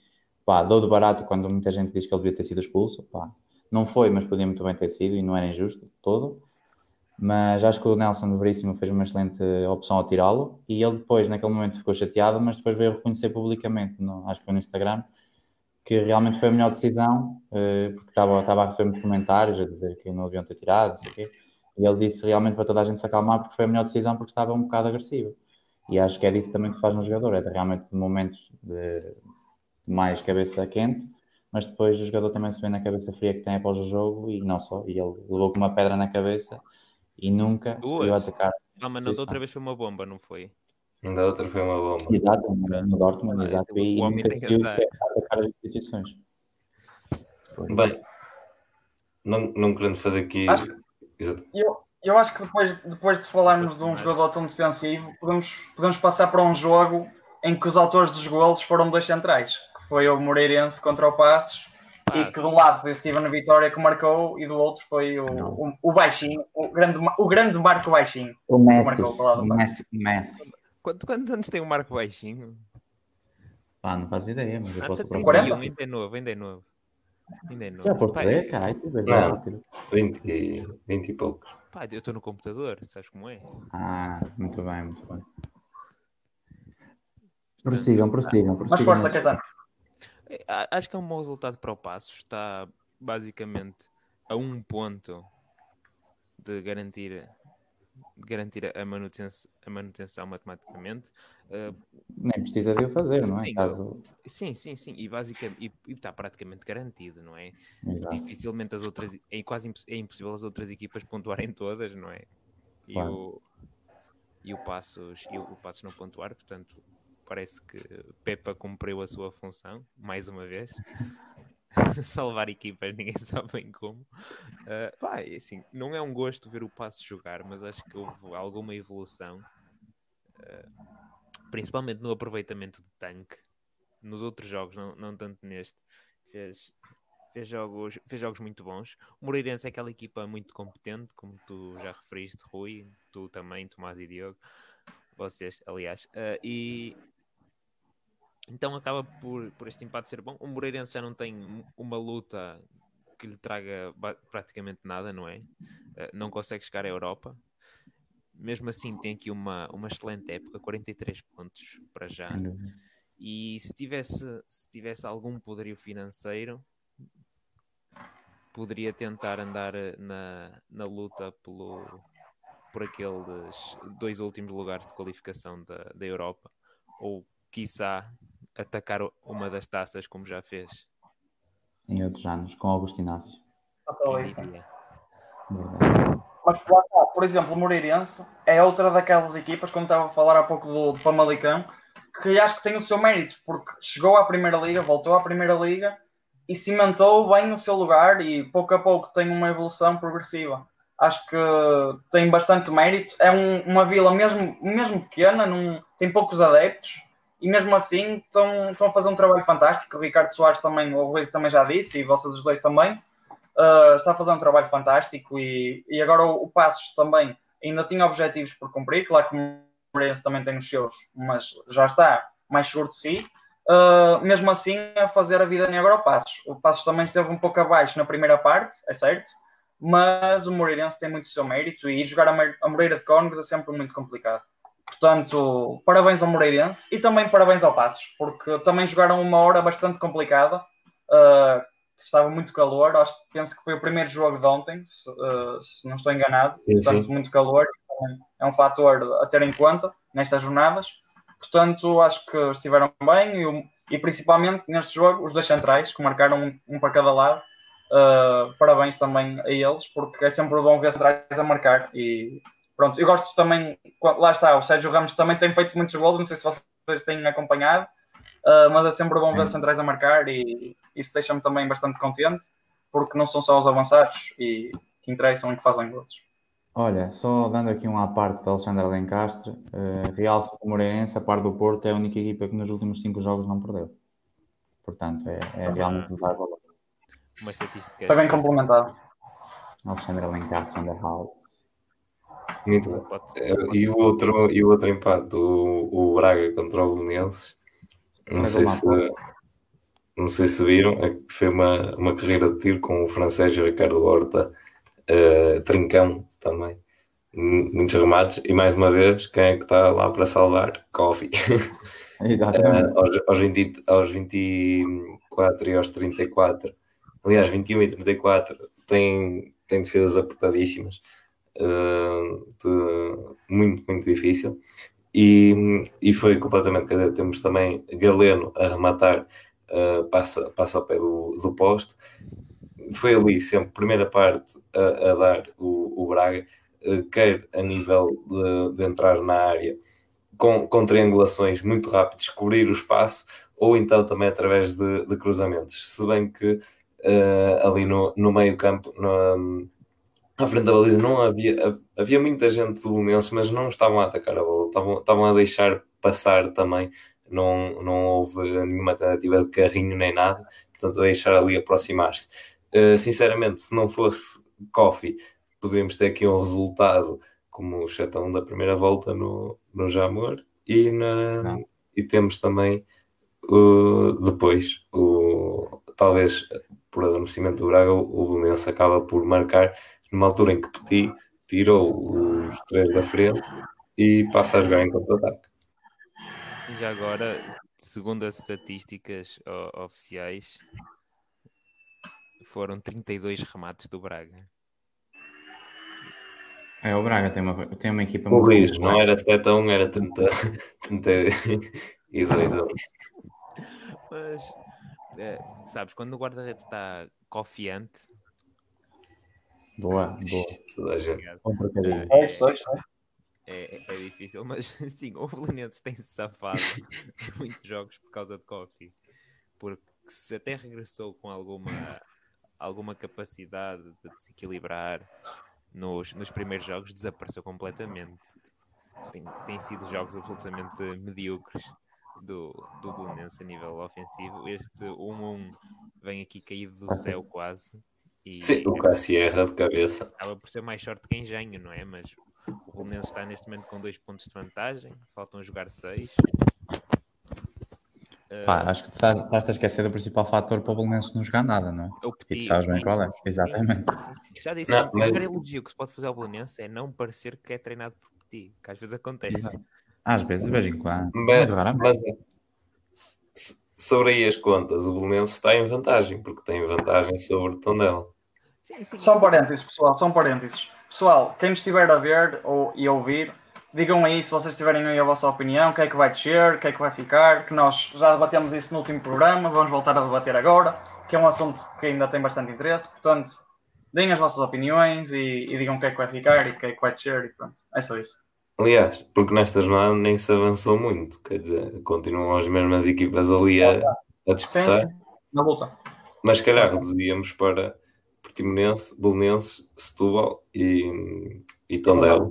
pá, dou de barato quando muita gente diz que ele devia ter sido expulso. Pá, não foi, mas podia muito bem ter sido e não era injusto todo. Mas acho que o Nelson Veríssimo fez uma excelente opção ao tirá-lo e ele depois, naquele momento, ficou chateado, mas depois veio reconhecer publicamente, no, acho que foi no Instagram, que realmente foi a melhor decisão, uh, porque estava, estava a receber muitos comentários a dizer que não haviam ter tirado, não sei o quê, e ele disse realmente para toda a gente se acalmar porque foi a melhor decisão porque estava um bocado agressivo. E acho que é disso também que se faz no jogador, é de realmente momentos de mais cabeça quente, mas depois o jogador também se vê na cabeça fria que tem após o jogo e não só, e ele levou com uma pedra na cabeça e nunca veio atacar. Não, mas não da outra vez foi uma bomba, não foi? Ainda outra foi uma bomba. Exato, no Dortmund, exato. E nunca conseguiu atacar as instituições. Bem, não, não querendo fazer aqui. Acho, eu, eu acho que depois, depois de falarmos de um jogador tão defensivo, podemos, podemos passar para um jogo em que os autores dos golos foram dois centrais, que foi o Moreirense contra o Passos, e que de um lado foi o Steven Vitória que marcou, e do outro foi o, o, o, Baixinho, o grande, o grande Marco Baixinho. O Messi. O Messi, Messi. Quantos, quantos anos tem o Marco Baixinho? Pá, não faz ideia, mas eu ah, posso tá procurar. Ainda é novo, ainda é novo. Ainda é novo. Já foste ver, caralho, tu não, 20, 20 e poucos. Pá, eu estou no computador, sabes como é? Ah, muito bem, muito bem. Prossigam, prossigam, prossigam. Mas força, Caetano. Acho que é um bom resultado para o Passo. Está basicamente a um ponto de garantir garantir a manutenção, a manutenção matematicamente. Uh, Nem precisa de o fazer, não é? Sim, Caso... sim, sim, sim. E, basicamente, e, está praticamente garantido, não é? Exato. Dificilmente as outras, é quase é impossível as outras equipas pontuarem todas, não é? E, claro. o, e o Passos, e o, o Passos não pontuar, portanto, parece que Pepa cumpriu a sua função, mais uma vez. salvar equipas, ninguém sabe bem como. Uh, pá, assim, não é um gosto ver o passo jogar, mas acho que houve alguma evolução, uh, principalmente no aproveitamento de tanque. Nos outros jogos, não, não tanto neste, fez, fez, jogos, fez jogos muito bons. O Moreirense é aquela equipa muito competente, como tu já referiste, Rui, tu também, Tomás e Diogo, vocês, aliás, uh, e então acaba por, por este empate ser bom. O Moreirense já não tem uma luta que lhe traga praticamente nada, não é? Uh, não consegue chegar à Europa. Mesmo assim, tem aqui uma, uma excelente época, 43 pontos para já. E se tivesse, se tivesse algum poderio financeiro, poderia tentar andar eh, na, na luta pelo, por aqueles dois últimos lugares de qualificação da, da Europa. Ou, quiçá, atacar uma das taças como já fez. Em outros anos, com Augusto Inácio. Mas por exemplo, o Moreirense é outra daquelas equipas, como estava a falar há pouco do, do Famalicão, que acho que tem o seu mérito, porque chegou à Primeira Liga, voltou à Primeira Liga e cimentou bem o seu lugar e pouco a pouco tem uma evolução progressiva. Acho que tem bastante mérito. É um, uma vila mesmo, mesmo pequena, num, tem poucos adeptos, e mesmo assim estão, estão a fazer um trabalho fantástico. O Ricardo Soares também, o Rui também já disse, e vocês os dois também, uh, está a fazer um trabalho fantástico. E, e agora o, o Passos também ainda tinha objetivos por cumprir, claro que o Moreirense também tem os seus, mas já está mais seguro de si. Uh, mesmo assim, a fazer a vida negra ao Passos. O Passos também esteve um pouco abaixo na primeira parte, é certo, mas o Moreirense tem muito o seu mérito e jogar a Moreira de Cónegos é sempre muito complicado. Portanto, parabéns ao Moreirense e também parabéns ao Passos, porque também jogaram uma hora bastante complicada. Uh, estava muito calor, acho que penso que foi o primeiro jogo de ontem, se, uh, se não estou enganado. Sim, Portanto, sim. muito calor, é um fator a ter em conta nestas jornadas. Portanto, acho que estiveram bem e, e principalmente neste jogo, os dois centrais, que marcaram um, um para cada lado. Uh, parabéns também a eles, porque é sempre bom ver centrais a marcar e pronto, eu gosto também, lá está, o Sérgio Ramos também tem feito muitos gols, não sei se vocês têm acompanhado, uh, mas é sempre bom ver centrais a marcar e isso deixa-me também bastante contente, porque não são só os avançados e que interessam e que fazem gols. Olha, só dando aqui uma à parte de Alexandre Alencastre, uh, Real o Moreirense, a par do Porto, é a única equipa que nos últimos cinco jogos não perdeu. Portanto, é, é realmente dar valor. Uma estatística. Está bem complementado. Alexandre Alencastre, Underhouse. Muito bem. É, e, o outro, e o outro empate, o, o Braga contra o Belenenses, não sei se não sei se viram, é foi uma, uma carreira de tiro com o francês Ricardo Horta, uh, Trincão também, muitos remates, e mais uma vez, quem é que está lá para salvar? Coffee. Exatamente. uh, aos, aos, 20, aos 24 e aos 34, aliás, 21 e 34, tem, tem defesas apertadíssimas, de, muito, muito difícil. E, e foi completamente, quer dizer, temos também Galeno a rematar, uh, passa, passa ao pé do, do poste. Foi ali sempre, primeira parte, a, a dar o, o Braga, uh, quer a nível de, de entrar na área, com, com triangulações muito rápidas, descobrir o espaço, ou então também através de, de cruzamentos. Se bem que uh, ali no, no meio campo, no, à frente da baliza, não havia, havia muita gente do Belenenses, mas não estavam a atacar a bola, estavam, estavam a deixar passar também. Não, não houve nenhuma tentativa de carrinho nem nada, portanto, a deixar ali aproximar-se. Uh, sinceramente, se não fosse Coffee, poderíamos ter aqui um resultado como o chatão da primeira volta no, no Jamor e, na, e temos também uh, depois o, talvez por adormecimento do Braga o Belenense acaba por marcar numa altura em que Petit tirou os três da frente e passa a jogar em contra-ataque. Já agora, segundo as estatísticas oficiais, foram 32 remates do Braga. É, o Braga tem uma, tem uma equipa muito. Corrijo, não era 7 a 1, era 30, 32 a 1. Mas, é, sabes, quando o guarda-redes está confiante. Boa, boa. Toda a gente. É, é, é, é, difícil, mas sim, o Belenenses tem-se safado muitos jogos por causa de Coffee. Porque se até regressou com alguma, alguma capacidade de desequilibrar nos, nos primeiros jogos desapareceu completamente. Tem, tem sido jogos absolutamente medíocres do, do Belenense a nível ofensivo. Este 1-1 vem aqui caído do céu quase. E, Sim, o Cassierra de cabeça. Acaba por ser mais sorte que engenho, não é? Mas o Belenense está neste momento com dois pontos de vantagem, faltam jogar seis. Pá, acho que estás, estás a esquecer do principal fator para o Belenenses não jogar nada, não é? O Petit, e sabes bem qual é, exatamente. Já disse, não, o primeiro mas... elogio que se pode fazer ao Belenenses é não parecer que é treinado por Petit, que às vezes acontece. Exato. Às vezes, de vez em quando. Mas, mas, sobre aí as contas, o Belenenses está em vantagem, porque tem vantagem sobre o Tondela. Sim, sim. São parênteses, pessoal, são parênteses. Pessoal, quem estiver a ver ou, e ouvir, Digam aí se vocês tiverem aí a vossa opinião, o que é que vai descer, o que é que vai ficar, que nós já debatemos isso no último programa, vamos voltar a debater agora, que é um assunto que ainda tem bastante interesse, portanto, deem as vossas opiniões e, e digam o que é que vai ficar e o que é que vai descer e pronto, é só isso. Aliás, porque nesta jornada nem se avançou muito, quer dizer, continuam as mesmas equipas ali a, a disputar. Sim, sim. Na luta. Mas se calhar reduzíamos para Portimonense, Belenenses, Setúbal e, e Tondela.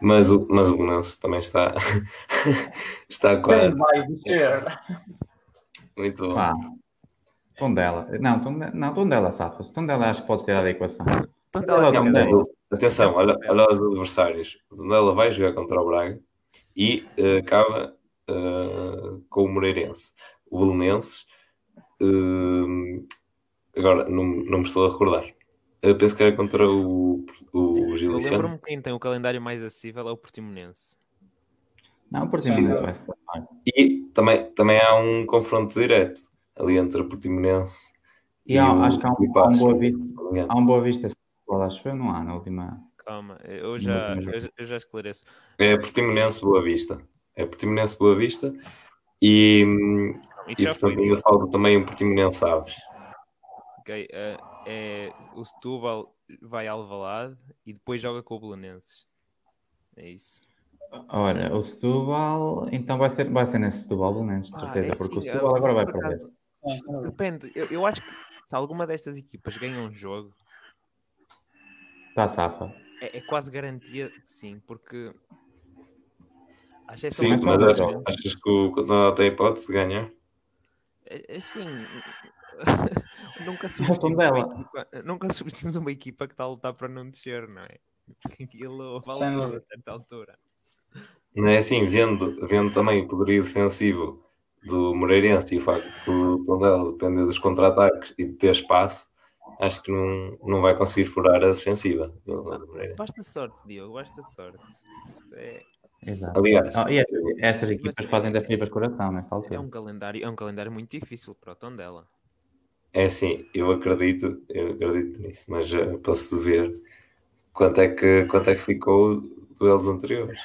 Mas o, mas o Belenenses também está, está quase. Vai descer? Muito bom. Ah, Tondela. Não, Tondela, não, Tondela safa-se. Tondela acho que pode tirar da equação. Tondela, não, Tondela. Atenção, olha, olha os adversários. O Tondela vai jogar contra o Braga e uh, acaba uh, com o Moreirense. O Belenenses, uh, agora não, não me estou a recordar. Eu penso que era contra o, o Gil Eu lembro-me quem tem o calendário mais acessível é o Portimonense. Não, o Portimonense vai ser. E também, também há um confronto direto ali entre o Portimonense e, e há, o, acho que há um, há um Boa Vista. Há um Boa Vista, acho que não há na última. Calma, eu já, eu, eu já esclareço. É Portimonense Boa Vista. É Portimonense Boa Vista e, e, e portanto ainda falta também um Portimonense Aves. Ok, uh, é o Setúbal vai ao Alvalade e depois joga com o Belenenses. É isso. Olha, o Setúbal, então vai ser, vai ser nesse Setúbal Belenenses, de ah, certeza, ah, é porque sim, o Setúbal eu, agora vai para ver. Depende, eu, eu acho que se alguma destas equipas ganha um jogo, está safa. É, é, quase garantia, sim, porque acho sim, mas achas que o Cotão tem hipótese de ganhar? É, assim, nunca, subestimos uma equipa, nunca subestimos uma equipa que está a lutar para não descer, não é? Porque aquilo vale a certa altura. Não é assim, vendo, vendo também o poderio defensivo do Moreirense e o facto do Tondela depender dos contra-ataques e de ter espaço, acho que não, não vai conseguir furar a defensiva. Basta sorte, Diogo, basta sorte. É... Exato. Aliás, oh, e estas equipas fazem das tripas coração nesta altura. É um calendário, é um calendário muito difícil para o tom dela. É sim, eu acredito, eu acredito nisso, mas uh, posso ver quanto é que, quanto é que ficou duelos anteriores.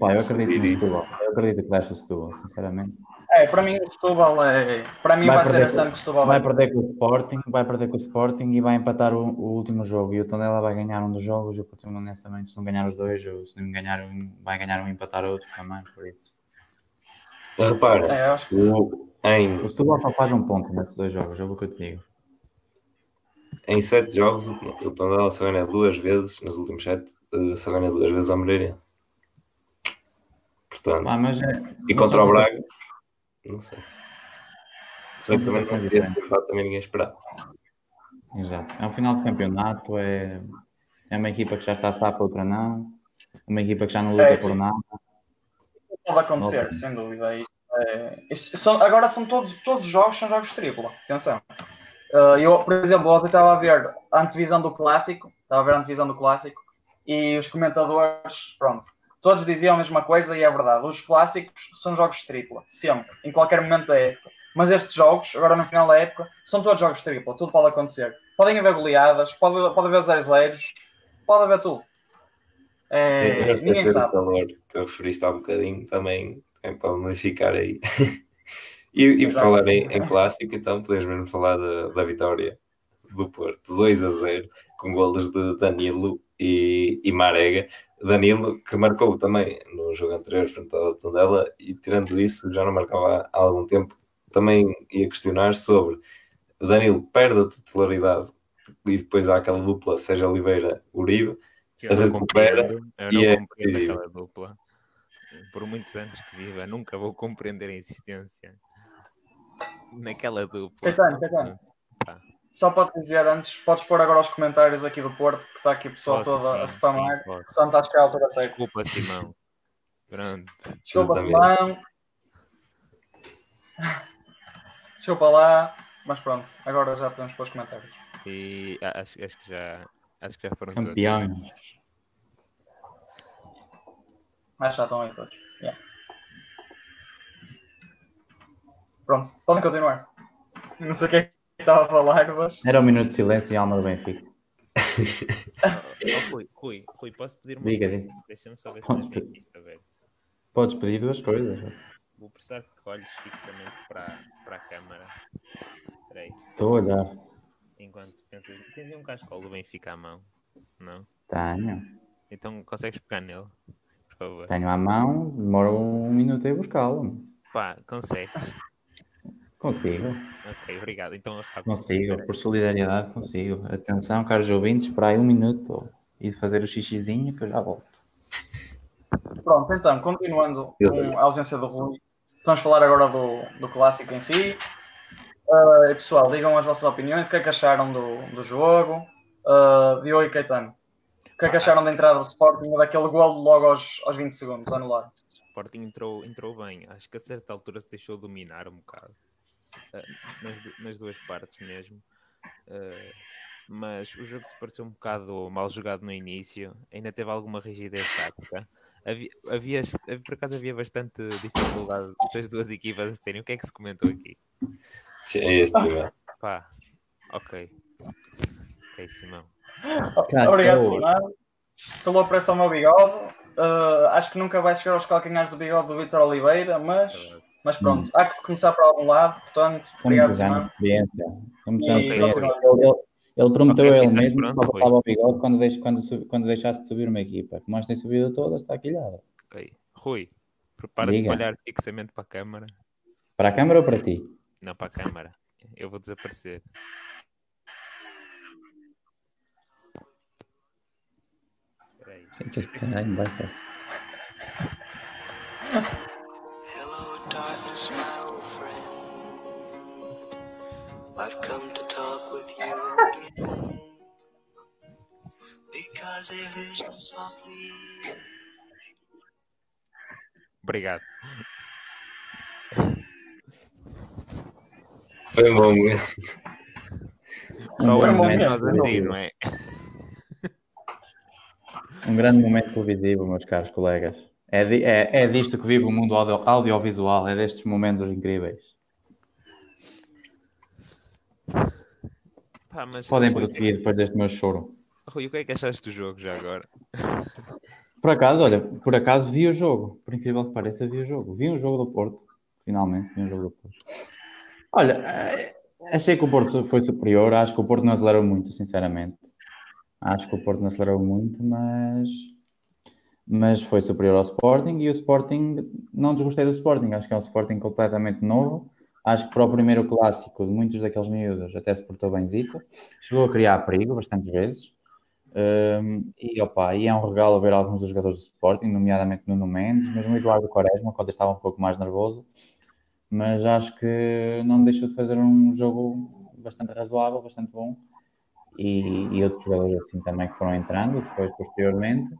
Pá, eu acredito no Setúbal. Eu acredito que deixa o Setúbal, sinceramente. É, para mim o Setúbal é. Para mim vai, vai ser o Setúbal vai. perder com o Sporting, vai perder com o Sporting e vai empatar o, o último jogo. E o Tondela vai ganhar um dos jogos e o Portimonense também, se não ganhar os dois, ou se não ganhar um, vai ganhar um e empatar outro também, por isso. Repara, é, o, em... o Setúbal só faz um ponto nesses dois jogos, é o que eu te digo. Em sete jogos, o Tondela só ganha duas vezes, nos últimos sete, eh, só ganha duas vezes a Moreirense. Portanto, ah, mas é, e contra o Braga, não sei. Sei que também, não, esse também ninguém esperava. Exato. É um final de campeonato, é, é uma equipa que já está a sapa, outra não. Uma equipa que já não luta é, por nada. Pode acontecer, Outra. sem dúvida. É, são, agora são todos, todos os jogos são jogos tripla. Atenção. Uh, eu, por exemplo, ontem estava a ver a antevisão do clássico, estava a ver a antevisão do clássico e os comentadores, pronto, todos diziam a mesma coisa e é verdade. Os clássicos são jogos tripla, sempre, em qualquer momento da época. Mas estes jogos, agora no final da época, são todos jogos tripla, tudo pode acontecer. Podem haver goleadas, pode, pode haver 0 zeros, pode haver tudo. É, ninguém sabe. O valor que eu referiste há um bocadinho também, também pode modificar aí. e, e por falar em, em, clássico, então podemos mesmo falar da, da vitória do Porto, 2 a 0, com golos de Danilo e, e Marega. Danilo, que marcou também no jogo anterior frente ao Tondela, e tirando isso, já não marcava há algum tempo. Também ia questionar sobre Danilo perde a titularidade e depois há aquela dupla, seja Oliveira-Uribe, a recupera e é decisiva. Por muitos anos que viva, nunca vou compreender a insistência naquela dupla. Caetano, Caetano só para te dizer antes, podes pôr agora os comentários aqui do Porto, que está aqui o pessoal posso, todo a spamar. Sim, Portanto, acho que é a altura certa. Desculpa, Simão. Pronto. Desculpa, Simão. Desculpa lá, mas pronto, agora já podemos pôr os comentários. E acho, acho que já acho que já foram campeões. Mas já estão aí todos. Yeah. Pronto, podem continuar. Não sei o que é estava a falar, mas. Era um minuto de silêncio e alma do Benfica. oh, Rui, Rui, Rui, posso pedir uma diga, coisa? Deixa-me só ver se Podes, pedir. aberto. Podes pedir duas coisas. Vou precisar que olhes fixamente para, para a câmara. Espera Estou a olhar. Enquanto pensas. Tens aí um cascol do Benfica à mão? Não? Tenho. Então consegues pegar nele? Por favor. Tenho à mão, demora um minuto a buscá-lo. Pá, consegues. Consigo. Ok, obrigado. Então, consigo, por solidariedade, consigo. Atenção, caros ouvintes, para aí um minuto e de fazer o xixizinho que eu já volto. Pronto, então, continuando com a ausência do Rui, vamos falar agora do, do clássico em si. Uh, pessoal, digam as vossas opiniões, o que é que acharam do, do jogo? Uh, Diogo e Caetano, que é que acharam da entrada do Sporting daquele gol logo aos, aos 20 segundos, anulado? O Sporting entrou, entrou bem, acho que a certa altura se deixou dominar um bocado. Eh, nas, nas, duas partes mesmo. Uh, mas o jogo se pareceu um bocado mal jogado no início, ainda teve alguma rigidez tática. Havia, havia, por acaso havia bastante dificuldade das duas equipas a serem. O que é que se comentou aqui? É Simão. Pá, ok. Ok, Simão. Obrigado, Simão. Pela pressão ao meu bigode. Uh, acho que nunca vai chegar aos calcanhares do bigode do Vitor Oliveira, mas é mas pronto, hum. há que se começar por algum lado, portanto, obrigado, Simão. experiência. experiência. Ele, ele prometeu okay, a ele mesmo que só faltava o bigode quando, deix, quando, quando deixasse de subir uma equipa. Como esta tem subido todas, está quilhada. Okay. Rui, prepara-te para olhar fixamente para a câmara. Para a câmara ou para ti? Não, para a câmara. Eu vou desaparecer. Espera aí. Este caralho vai darkness, my old friend. I've come to talk with you again. Because a vision softly. Obrigado. Foi bom mesmo. Um grande momento televisivo, não é? Um grande momento televisivo, meus caros colegas. É, di é, é disto que vive o mundo audio audiovisual, é destes momentos incríveis. Pá, Podem prosseguir depois deste meu choro. Rui, o que é que achaste do jogo já agora? Por acaso, olha, por acaso vi o jogo. Por incrível que pareça, vi o jogo. Vi um jogo do Porto. Finalmente, vi um jogo do Porto. Olha, eh, achei que o Porto foi superior. Acho que o Porto não acelerou muito, sinceramente. Acho que o Porto não acelerou muito, mas mas foi superior ao Sporting e o Sporting, não desgostei do Sporting, acho que é um Sporting completamente novo. Acho que para o primeiro clássico de muitos daqueles miúdos até se portou benzito, chegou a criar perigo bastantes vezes. Um, e, opa, e é um regalo ver alguns dos jogadores do Sporting, nomeadamente Nuno Mendes, mesmo Eduardo Quaresma, quando estava um pouco mais nervoso. Mas acho que não deixou de fazer um jogo bastante razoável, bastante bom. E, e outros jogadores assim também que foram entrando depois, posteriormente.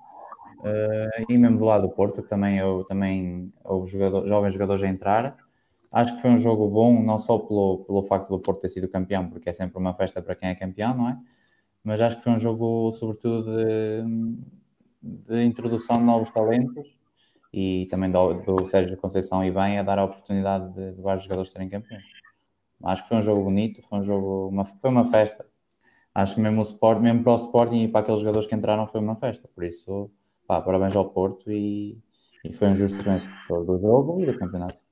Uh, e mesmo do lado do Porto, que também, eu, também houve jogador, jovens jogadores a entrar. Acho que foi um jogo bom, não só pelo, pelo facto do Porto ter sido campeão, porque é sempre uma festa para quem é campeão, não é? Mas acho que foi um jogo, sobretudo, de, de introdução de novos talentos e também do, do Sérgio Conceição e bem a dar a oportunidade de, de, vários jogadores serem campeões. Acho que foi um jogo bonito, foi um jogo, uma, foi uma festa. Acho que mesmo, o Sport, mesmo para o Sporting e para aqueles jogadores que entraram foi uma festa. Por isso, pá, parabéns ao Porto e, e foi um justo vencedor do jogo e do campeonato.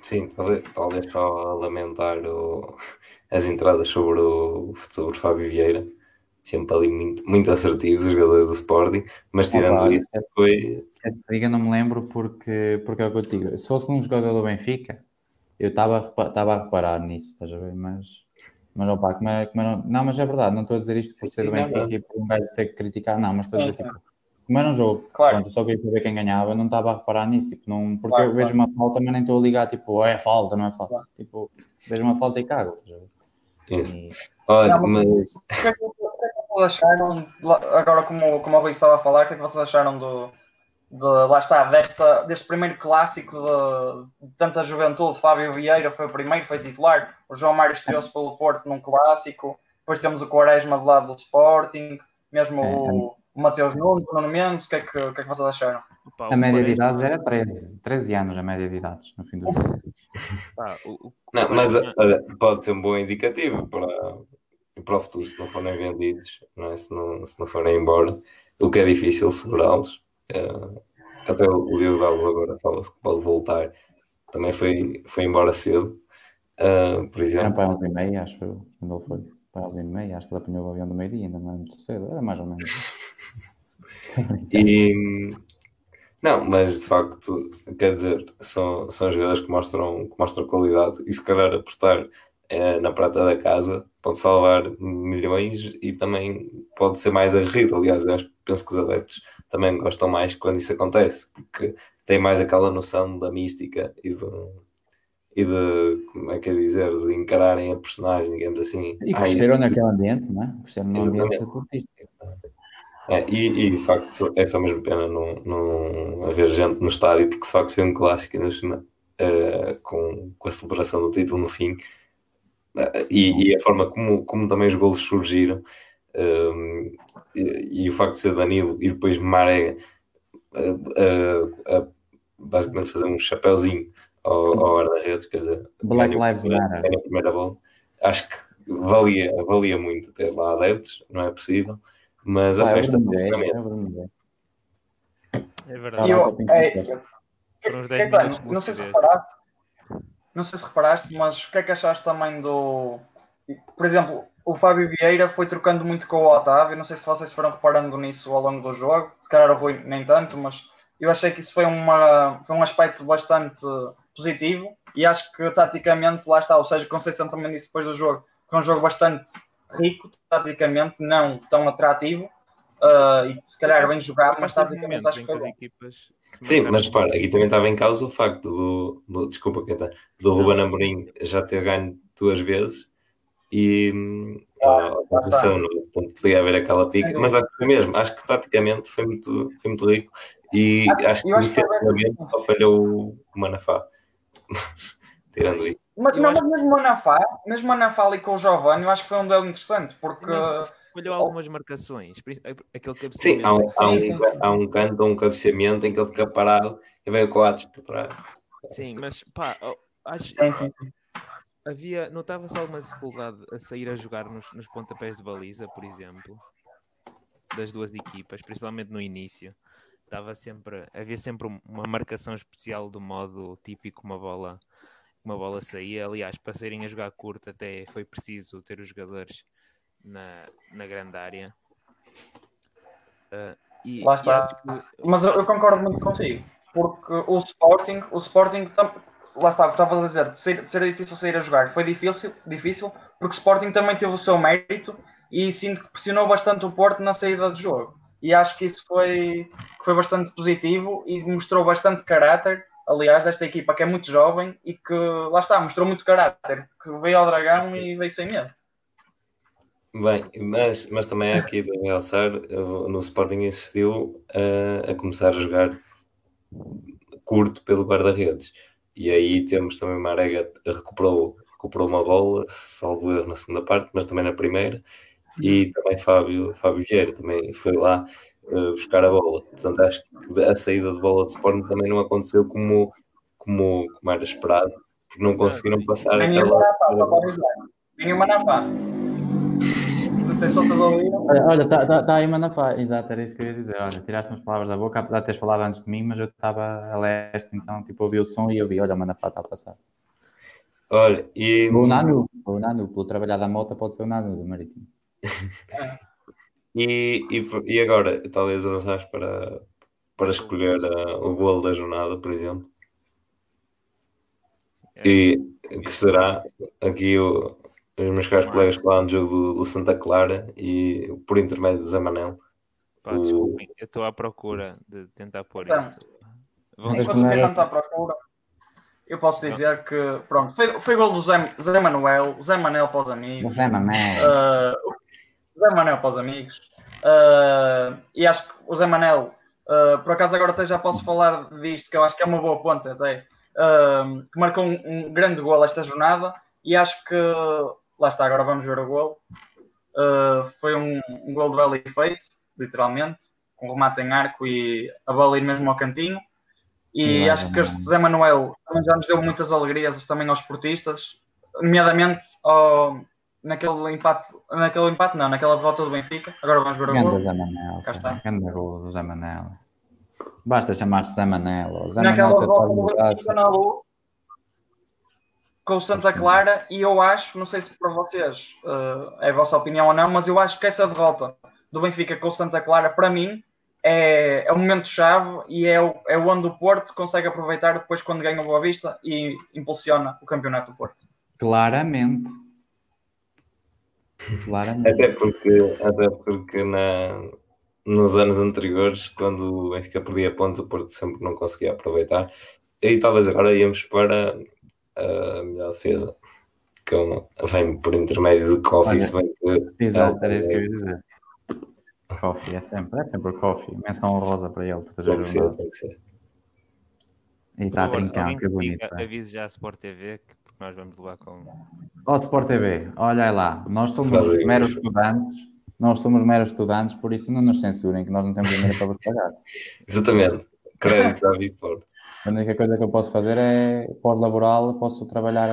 Sim, talvez, só lamentar o, as entradas sobre o, sobre Fábio Vieira, sempre ali muito, muito assertivos os jogadores do Sporting, mas tirando Opa, isso, foi. Diga, não me lembro porque, porque é o que eu digo. Se fosse um jogador do Benfica, eu estava a reparar nisso, estás a ver? Mas, mas opa, como é, como é, não, mas é verdade, não estou a dizer isto por ser do Benfica e por um gajo ter que criticar, não, mas estou a dizer tipo como era um jogo, claro. pronto, só queria saber quem ganhava, não estava a reparar nisso, tipo, não, porque claro, eu vejo claro. uma falta, mas nem estou a ligar, tipo, é falta, não é falta. Claro. Tipo, vejo uma falta e cago. Isso. E... Olha, mas. O que é que vocês acharam, agora como, como o Rui estava a falar, o que é que vocês acharam do, de, lá está, desta, deste primeiro clássico de, de tanta juventude? Fábio Vieira foi o primeiro, foi titular, o João Mário estreou-se pelo Porto num clássico, depois temos o Quaresma do lado do Sporting, mesmo é, o o Mateus Nunes, o Nuno Mendes, o que, é que, o que é que vocês acharam? a média de idades era 13, 13 anos a média de idades, no fim do jogo. não, mas olha, pode ser um bom indicativo para, para o futuro, se não forem vendidos, não é? se, não, se não forem embora, o que é difícil segurá-los. É, até o Leo Galo agora fala-se que pode voltar, também foi, foi embora cedo, uh, por exemplo. Era para 11 e meia, acho eu, quando ele foi. Para 11 e meia, acho que ele apanhou o avião do meio-dia, ainda não é muito cedo, era mais ou menos. E, não, mas de facto, quer dizer, são, são jogadores que mostram, que mostram qualidade e se calhar apostar é, na prata da casa pode salvar milhões e também pode ser mais aguerrido. Aliás, eu penso que os adeptos também gostam mais quando isso acontece, porque tem mais aquela noção da mística e do, e de, como é que é dizer, de encararem a personagem, digamos assim. E cresceram Ai, naquele ambiente, não é? Cresceram no ambiente é, e, e, de facto é só mesmo pena não, não haver gente no estádio, porque de facto foi um clássico uh, com, com a celebração do título no fim uh, e, e, a forma como, como também os golos surgiram uh, e, e, o facto de ser Danilo e depois Maré basicamente fazer um chapéuzinho ao, ao guarda-redes, quer dizer, Black Lives Matter. a primeira bola. Acho que valia, valia muito ter lá adeptos, não é possível. Mas a ah, festa é, é verdade. Eu, é, não sei se reparaste, não sei se reparaste, mas o que é que achaste também do. Por exemplo, o Fábio Vieira foi trocando muito com o Otávio. Não sei se vocês foram reparando nisso ao longo do jogo. Se calhar o Rui nem tanto, mas eu achei que isso foi, uma, foi um aspecto bastante positivo. E acho que taticamente, lá está, ou seja, Conceição também disse depois do jogo, foi um jogo bastante rico, taticamente, não tão atrativo. Uh, e se calhar bem jogado, mas taticamente acho que foi equipas Sim, mas repara, aqui também estava em causa o facto do, do desculpa, do Ruben Amorim já ter ganho duas vezes e ah, a posição, não, portanto podia haver aquela pica, Sim, mas acho que mesmo, acho que taticamente foi muito, foi muito rico e acho, acho que defensivamente só falhou o Manafá, tirando isso. Mas, não, mas mesmo o Manafá, mesmo o Manafá ali com o Giovanni, eu acho que foi um duelo interessante, porque. Falhou algumas marcações. Aquele sim, há um, há, um, sim, sim. há um canto, um cabeceamento em que ele fica parado e vem o Coates por trás. Sim, mas pá, acho sim, sim, sim. Havia, notava-se alguma dificuldade a sair a jogar nos, nos pontapés de baliza, por exemplo, das duas equipas, principalmente no início. Estava sempre, havia sempre uma marcação especial do modo típico, uma bola, uma bola saía. Aliás, para saírem a jogar curto, até foi preciso ter os jogadores na, na grande área. Uh, e, Lá está. Que... Mas eu, eu, concordo muito contigo, porque o Sporting, o Sporting lá está, estava a dizer, de ser, de ser difícil sair a jogar. Foi difícil, difícil, porque o Sporting também teve o seu mérito e sinto que pressionou bastante o Porto na saída do jogo. E acho que isso foi, foi bastante positivo e mostrou bastante caráter, aliás, desta equipa que é muito jovem e que, lá está, mostrou muito caráter, que veio ao Dragão e veio sem medo. Bem, mas, mas também é aqui de realçar, no Sporting insistiu a, a começar a jogar curto pelo guarda-redes. E aí temos também Marega recuperou, recuperou uma bola, salvo erro na segunda parte, mas também na primeira. E também Fábio, Fábio Vieira também foi lá uh, buscar a bola. Portanto, acho que a saída de bola de Sporting também não aconteceu como, como, como era esperado, porque não conseguiram passar aquela. Nenhuma na pá sei se vocês ouviram. Olha, está tá, tá aí Manafá, exato, era isso que eu ia dizer. Olha, tiraste as palavras da boca, apesar de teres falado antes de mim, mas eu estava a leste, então tipo, ouvi o som e eu vi, olha, o Manafá está a passar. Olha, e. O Nanu, o Nanu, pelo trabalhar da moto, pode ser o Nanu do Marítimo. e, e, e agora, talvez avançares para, para escolher uh, o golo da jornada, por exemplo. E que será aqui o, os meus caros colegas que lá no jogo do, do, Santa Clara e por intermédio de Zé Manel. Pá, o... desculpem, eu estou à procura de tentar pôr então, isto. Vamos enquanto o Caetano está à procura, eu posso dizer que, pronto, foi, foi gol do Zé, Zé Manuel, Zé Manel para os amigos. Zé Manel. Uh, Zé Manel para os amigos. Uh, e acho que o Zé Manel, uh, por acaso agora até já posso falar disto, que eu acho que é uma boa ponta até, que marcou um, um grande gol esta jornada e acho que lá está, agora vamos ver o gol. Uh, foi um, um gol de belo efeito, literalmente, com remate em arco e a bola ir mesmo ao cantinho. E não, acho não, que este Zé Manuel também já nos deu muitas alegrias também aos esportistas, nomeadamente ao, naquele empate, naquele empate não, naquela volta do Benfica. Agora vamos ver o gol. Zé Manel, Cá está. Grande gol do Zé Manel. Basta chamar-se Zé Manel. Zé naquela Manel volta do Benfica na luz com o Santa Clara e eu acho, não sei se para vocês uh, é a vossa opinião ou não, mas eu acho que essa derrota do Benfica com o Santa Clara, para mim, é, é um momento-chave e é, o, é onde o Porto consegue aproveitar depois quando ganha o Boa Vista e impulsiona o campeonato do Porto. Claramente. Claramente. Até porque, até porque na, nos anos anteriores, quando o Benfica perdia pontos, o Porto sempre não conseguia aproveitar. E talvez agora íamos para a melhor defesa. Que vem por intermédio de Coffee, se bem que. Exato, era isso que eu ia dizer. Coffee, é sempre, é sempre Coffee. Menção honrosa para ele. Pode ser, pode ser. E está a trincar, que bonito. Avise já a Sport TV, que nós vamos levar com. Ó, oh, Sport TV, olha aí lá, nós somos Fazemos. meros estudantes, nós somos meros estudantes, por isso não nos censurem, que nós não temos dinheiro para vos pagar. Exatamente, crédito à Visport. A única coisa que eu posso fazer é pós-laboral, posso trabalhar,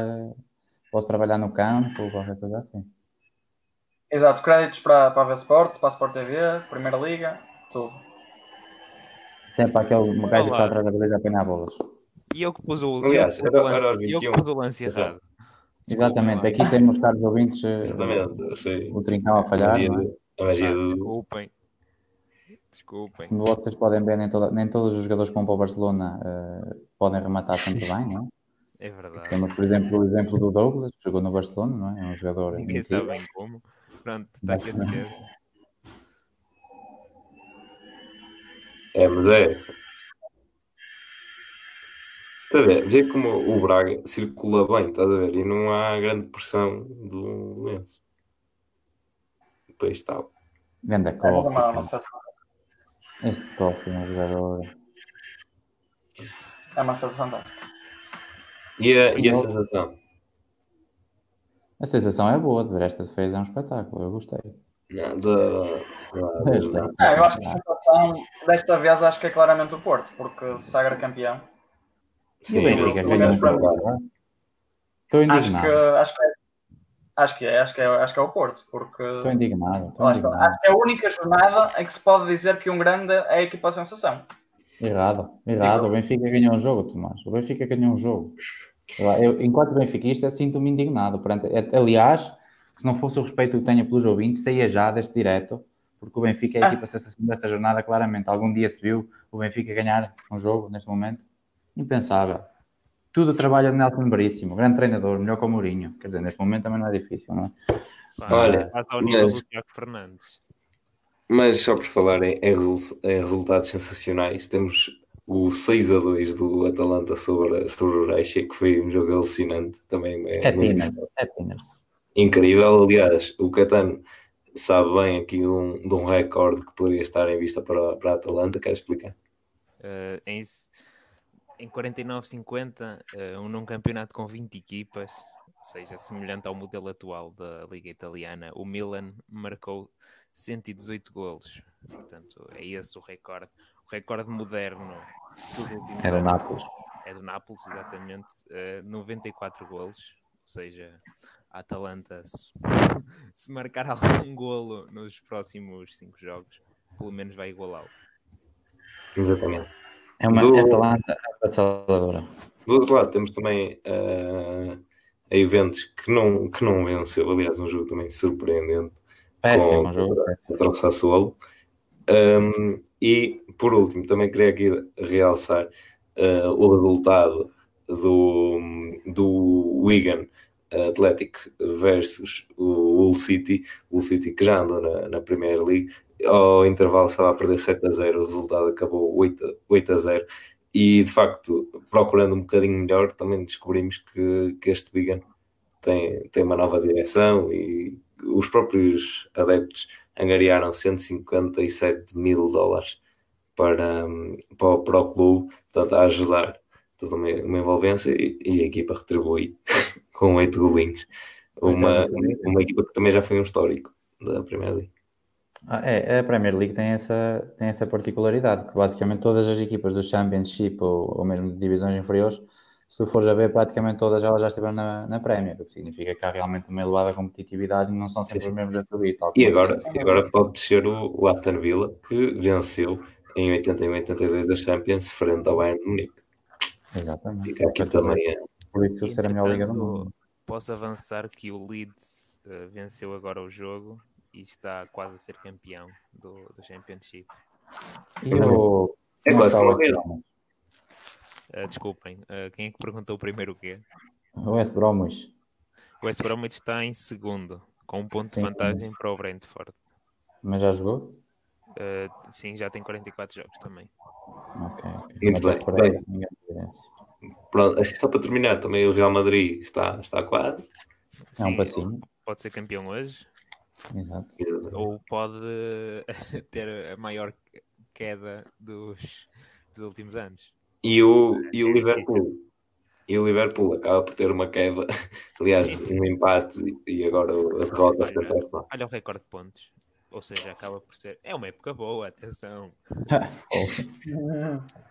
posso trabalhar no campo ou qualquer coisa assim. Exato, créditos para, para a Sports, para a Sport TV, Primeira Liga, tudo. Até para aquele gajo que está atrás da beleza a apanhar bolas. E eu que pus o, Aliás, eu, era eu que pus o lance errado. Exatamente, aqui temos, caros ouvintes, Exatamente, o trincão a falhar. A magia, é? a magia do... Desculpem. Desculpem. Como vocês podem ver, nem, toda, nem todos os jogadores que vão para o Barcelona uh, podem rematar sempre bem, não é? É verdade. Temos, por exemplo, o exemplo do Douglas, que jogou no Barcelona, não é? É um jogador. Ninguém sabe bem como. Pronto, está aqui a dizer. É, mas é. Está a ver? Vê como o Braga circula bem, estás a ver? E não há grande pressão do lenço. Depois está. Ganda cofa. Este copo é um jogador. É uma sensação fantástica. E a, e a sensação? A sensação é boa, de ver esta defesa é um espetáculo, eu gostei. Não, da, da, é, eu acho que a sensação desta vez acho que é claramente o Porto, porque se sagra campeão. Sim, Sim Benfica ganhou Estou indignado. Acho que, acho que é Acho que é, acho que é, acho que é o Porto, porque. Estou indignado. Estou indignado. Acho que é a única jornada em que se pode dizer que um grande é a equipa sensação. Errado, errado. O Benfica ganhou um jogo, Tomás. O Benfica ganhou um jogo. Eu, enquanto benfiquista, sinto-me indignado. Perante... Aliás, se não fosse o respeito que tenho pelos ouvintes, saía já deste direto, porque o Benfica é a ah. equipa sensação desta jornada, claramente. Algum dia se viu o Benfica ganhar um jogo neste momento? Impensável. Tudo trabalha de Nelson Veríssimo, grande treinador, melhor que o Mourinho. Quer dizer, neste momento também não é difícil, não é? Olha, ao nível mas, do Tiago Fernandes. Mas só por falar em, em, resultados sensacionais, temos o 6 a 2 do Atalanta sobre, sobre o Reiche, que foi um jogo alucinante. Também é, é incrível. Aliás, o Catano sabe bem aqui de um, de um recorde que poderia estar em vista para, para a Atalanta. Quer explicar? Uh, em, em 49-50, uh, um, num campeonato com 20 equipas, ou seja, semelhante ao modelo atual da Liga Italiana, o Milan marcou 118 golos. Portanto, é esse o recorde. O recorde moderno é do Nápoles. É do Nápoles, exatamente. Uh, 94 golos, ou seja, a Atalanta, se, se marcar algum golo nos próximos 5 jogos, pelo menos vai igualá-lo. Exatamente. É uma do... Atalanta avassaladora. Do outro lado, temos também uh, a Eventos que não, que não venceu. Aliás, um jogo também surpreendente. Péssimo, com, jogo contra o Sassuolo. Um, e, por último, também queria aqui realçar uh, o resultado do, do Wigan Athletic versus o Hull City. O Hull City que já andou na, na Premier League ao intervalo estava a perder 7 a 0, o resultado acabou 8, 8 a 0 e de facto, procurando um bocadinho melhor, também descobrimos que, que este Wigan tem, tem uma nova direção e os próprios adeptos angariaram 157 mil dólares para, para, para o clube, portanto, a ajudar toda uma, uma envolvência e, e, a equipa retribui com 8 golinhos. Uma, uma equipa que também já foi um histórico da Primeira Liga. Ah, é, a Premier League tem essa, tem essa particularidade, que basicamente todas as equipas do Championship ou, ou mesmo de divisões inferiores, se fores a ver, praticamente todas elas já estiveram na, na Premier, o que significa que há realmente uma elevada competitividade e não são sempre sim, sim. os mesmos a subir. E agora, agora pode descer o, o Aston Villa, que venceu em 81 82 a Champions frente ao Bayern de Munique. Exatamente. Fica aqui também é. Por isso ser a melhor liga do mundo. Posso avançar que o Leeds uh, venceu agora o jogo e está quase a ser campeão do, do Championship. E o. É quase uh, Desculpem, uh, quem é que perguntou primeiro o quê? O West Bromwich. O West Bromwich está em segundo, com um ponto sim, de vantagem sim. para o Brentford. Mas já jogou? Uh, sim, já tem 44 jogos também. Ok, bem. bem. Pronto, assim só para terminar, também o Real Madrid está, está quase. Sim, é um passinho. Pode ser campeão hoje. Exato. Ou pode ter a maior queda dos, dos últimos anos. E o, e o Liverpool. E o Liverpool acaba por ter uma queda, aliás, Sim. um empate e agora a derrota ao Arsenal. Olha o recorde de pontos. Ou seja, acaba por ser. É uma época boa, atenção.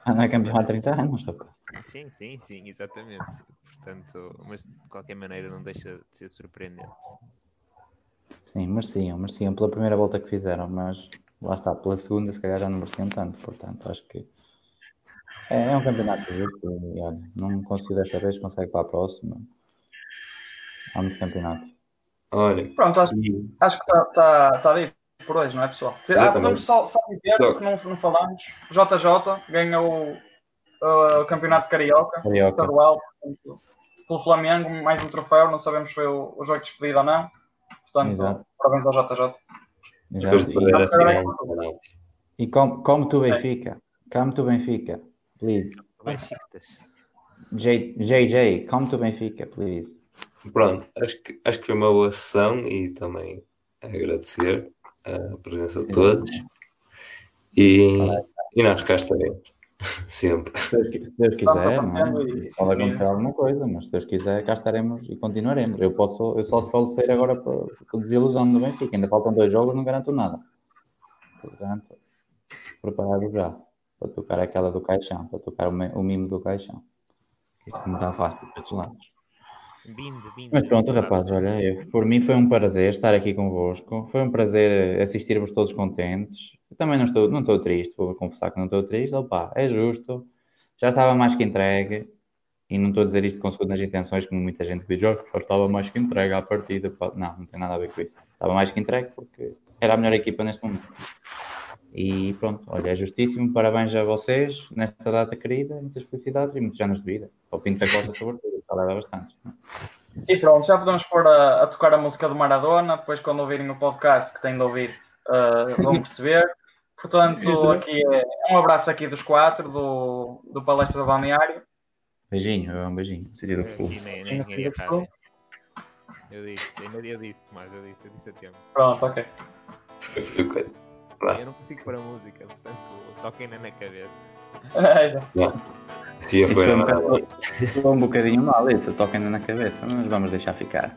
Não é campeão há 30 anos, rapaz. Sim, sim, sim, exatamente. Portanto, mas de qualquer maneira não deixa de ser surpreendente. Sim, mereciam, mereciam pela primeira volta que fizeram, mas lá está, pela segunda se calhar já não mereciam tanto, portanto acho que é, é um campeonato justo e olha, não conseguiu desta vez, consegue para a próxima. Há muitos campeonatos. Olha. Pronto, acho, acho que está tá, tá dito por hoje, não é pessoal? Ah, podemos só, só dizer só. que não, não falamos. JJ ganha o, o campeonato carioca, carioca. estadual, pelo Flamengo, mais um troféu, não sabemos se foi o, o jogo de despedida ou não. Portanto, Exato. parabéns ao JJ. Exato. E, e como, como tu Benfica, como tu Benfica, please. Benficas. JJ, come to Benfica, please. Pronto, acho que, acho que foi uma boa sessão e também agradecer a presença de todos. E, e nós cá estaremos. Sempre. Se Deus, se Deus quiser, não é? pode acontecer alguma coisa, mas se Deus quiser, cá estaremos e continuaremos. Eu, posso, eu só se falecer agora por, por desilusão do Benfica. Ainda faltam dois jogos, não garanto nada. Portanto, preparado já para tocar aquela do caixão, para tocar o, mimo do caixão. Isto não está fácil para estes lados. Mas pronto, rapazes, olha, eu, por mim foi um prazer estar aqui convosco. Foi um prazer assistir-vos todos contentes. Eu também não estou, não estou triste, vou confessar que não estou triste. Opa, é justo. Já estava mais que entregue. E não estou a dizer isto com segundas intenções, como muita gente diz, já estava mais que entregue à partida. Não, não tem nada a ver com isso. Estava mais que entregue porque era a melhor equipa neste momento. E pronto, olha, é justíssimo. Parabéns a vocês nesta data querida. Muitas felicidades e muitos anos de vida. Ao Pinto da Costa, sobretudo, que leva bastante. E pronto, já podemos pôr a, a, tocar a música do Maradona. Depois, quando ouvirem o podcast que têm de ouvir, uh, vão perceber. Portanto, aqui é um abraço aqui dos quatro do, do Palestra do Balneário. Beijinho, é um beijinho. Seria do futuro. Eu disse, eu disse, Tomás, eu disse, eu disse a tempo. Pronto, ok. Eu não consigo pôr a música, portanto, toquem na cabeça. Se eu for um bocadinho mal isso, toquem na cabeça, mas vamos deixar ficar.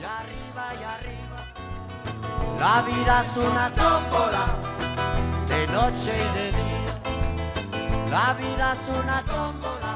y arriba y arriba. La vida es una tómbola, de noche y de día. La vida es una tómbola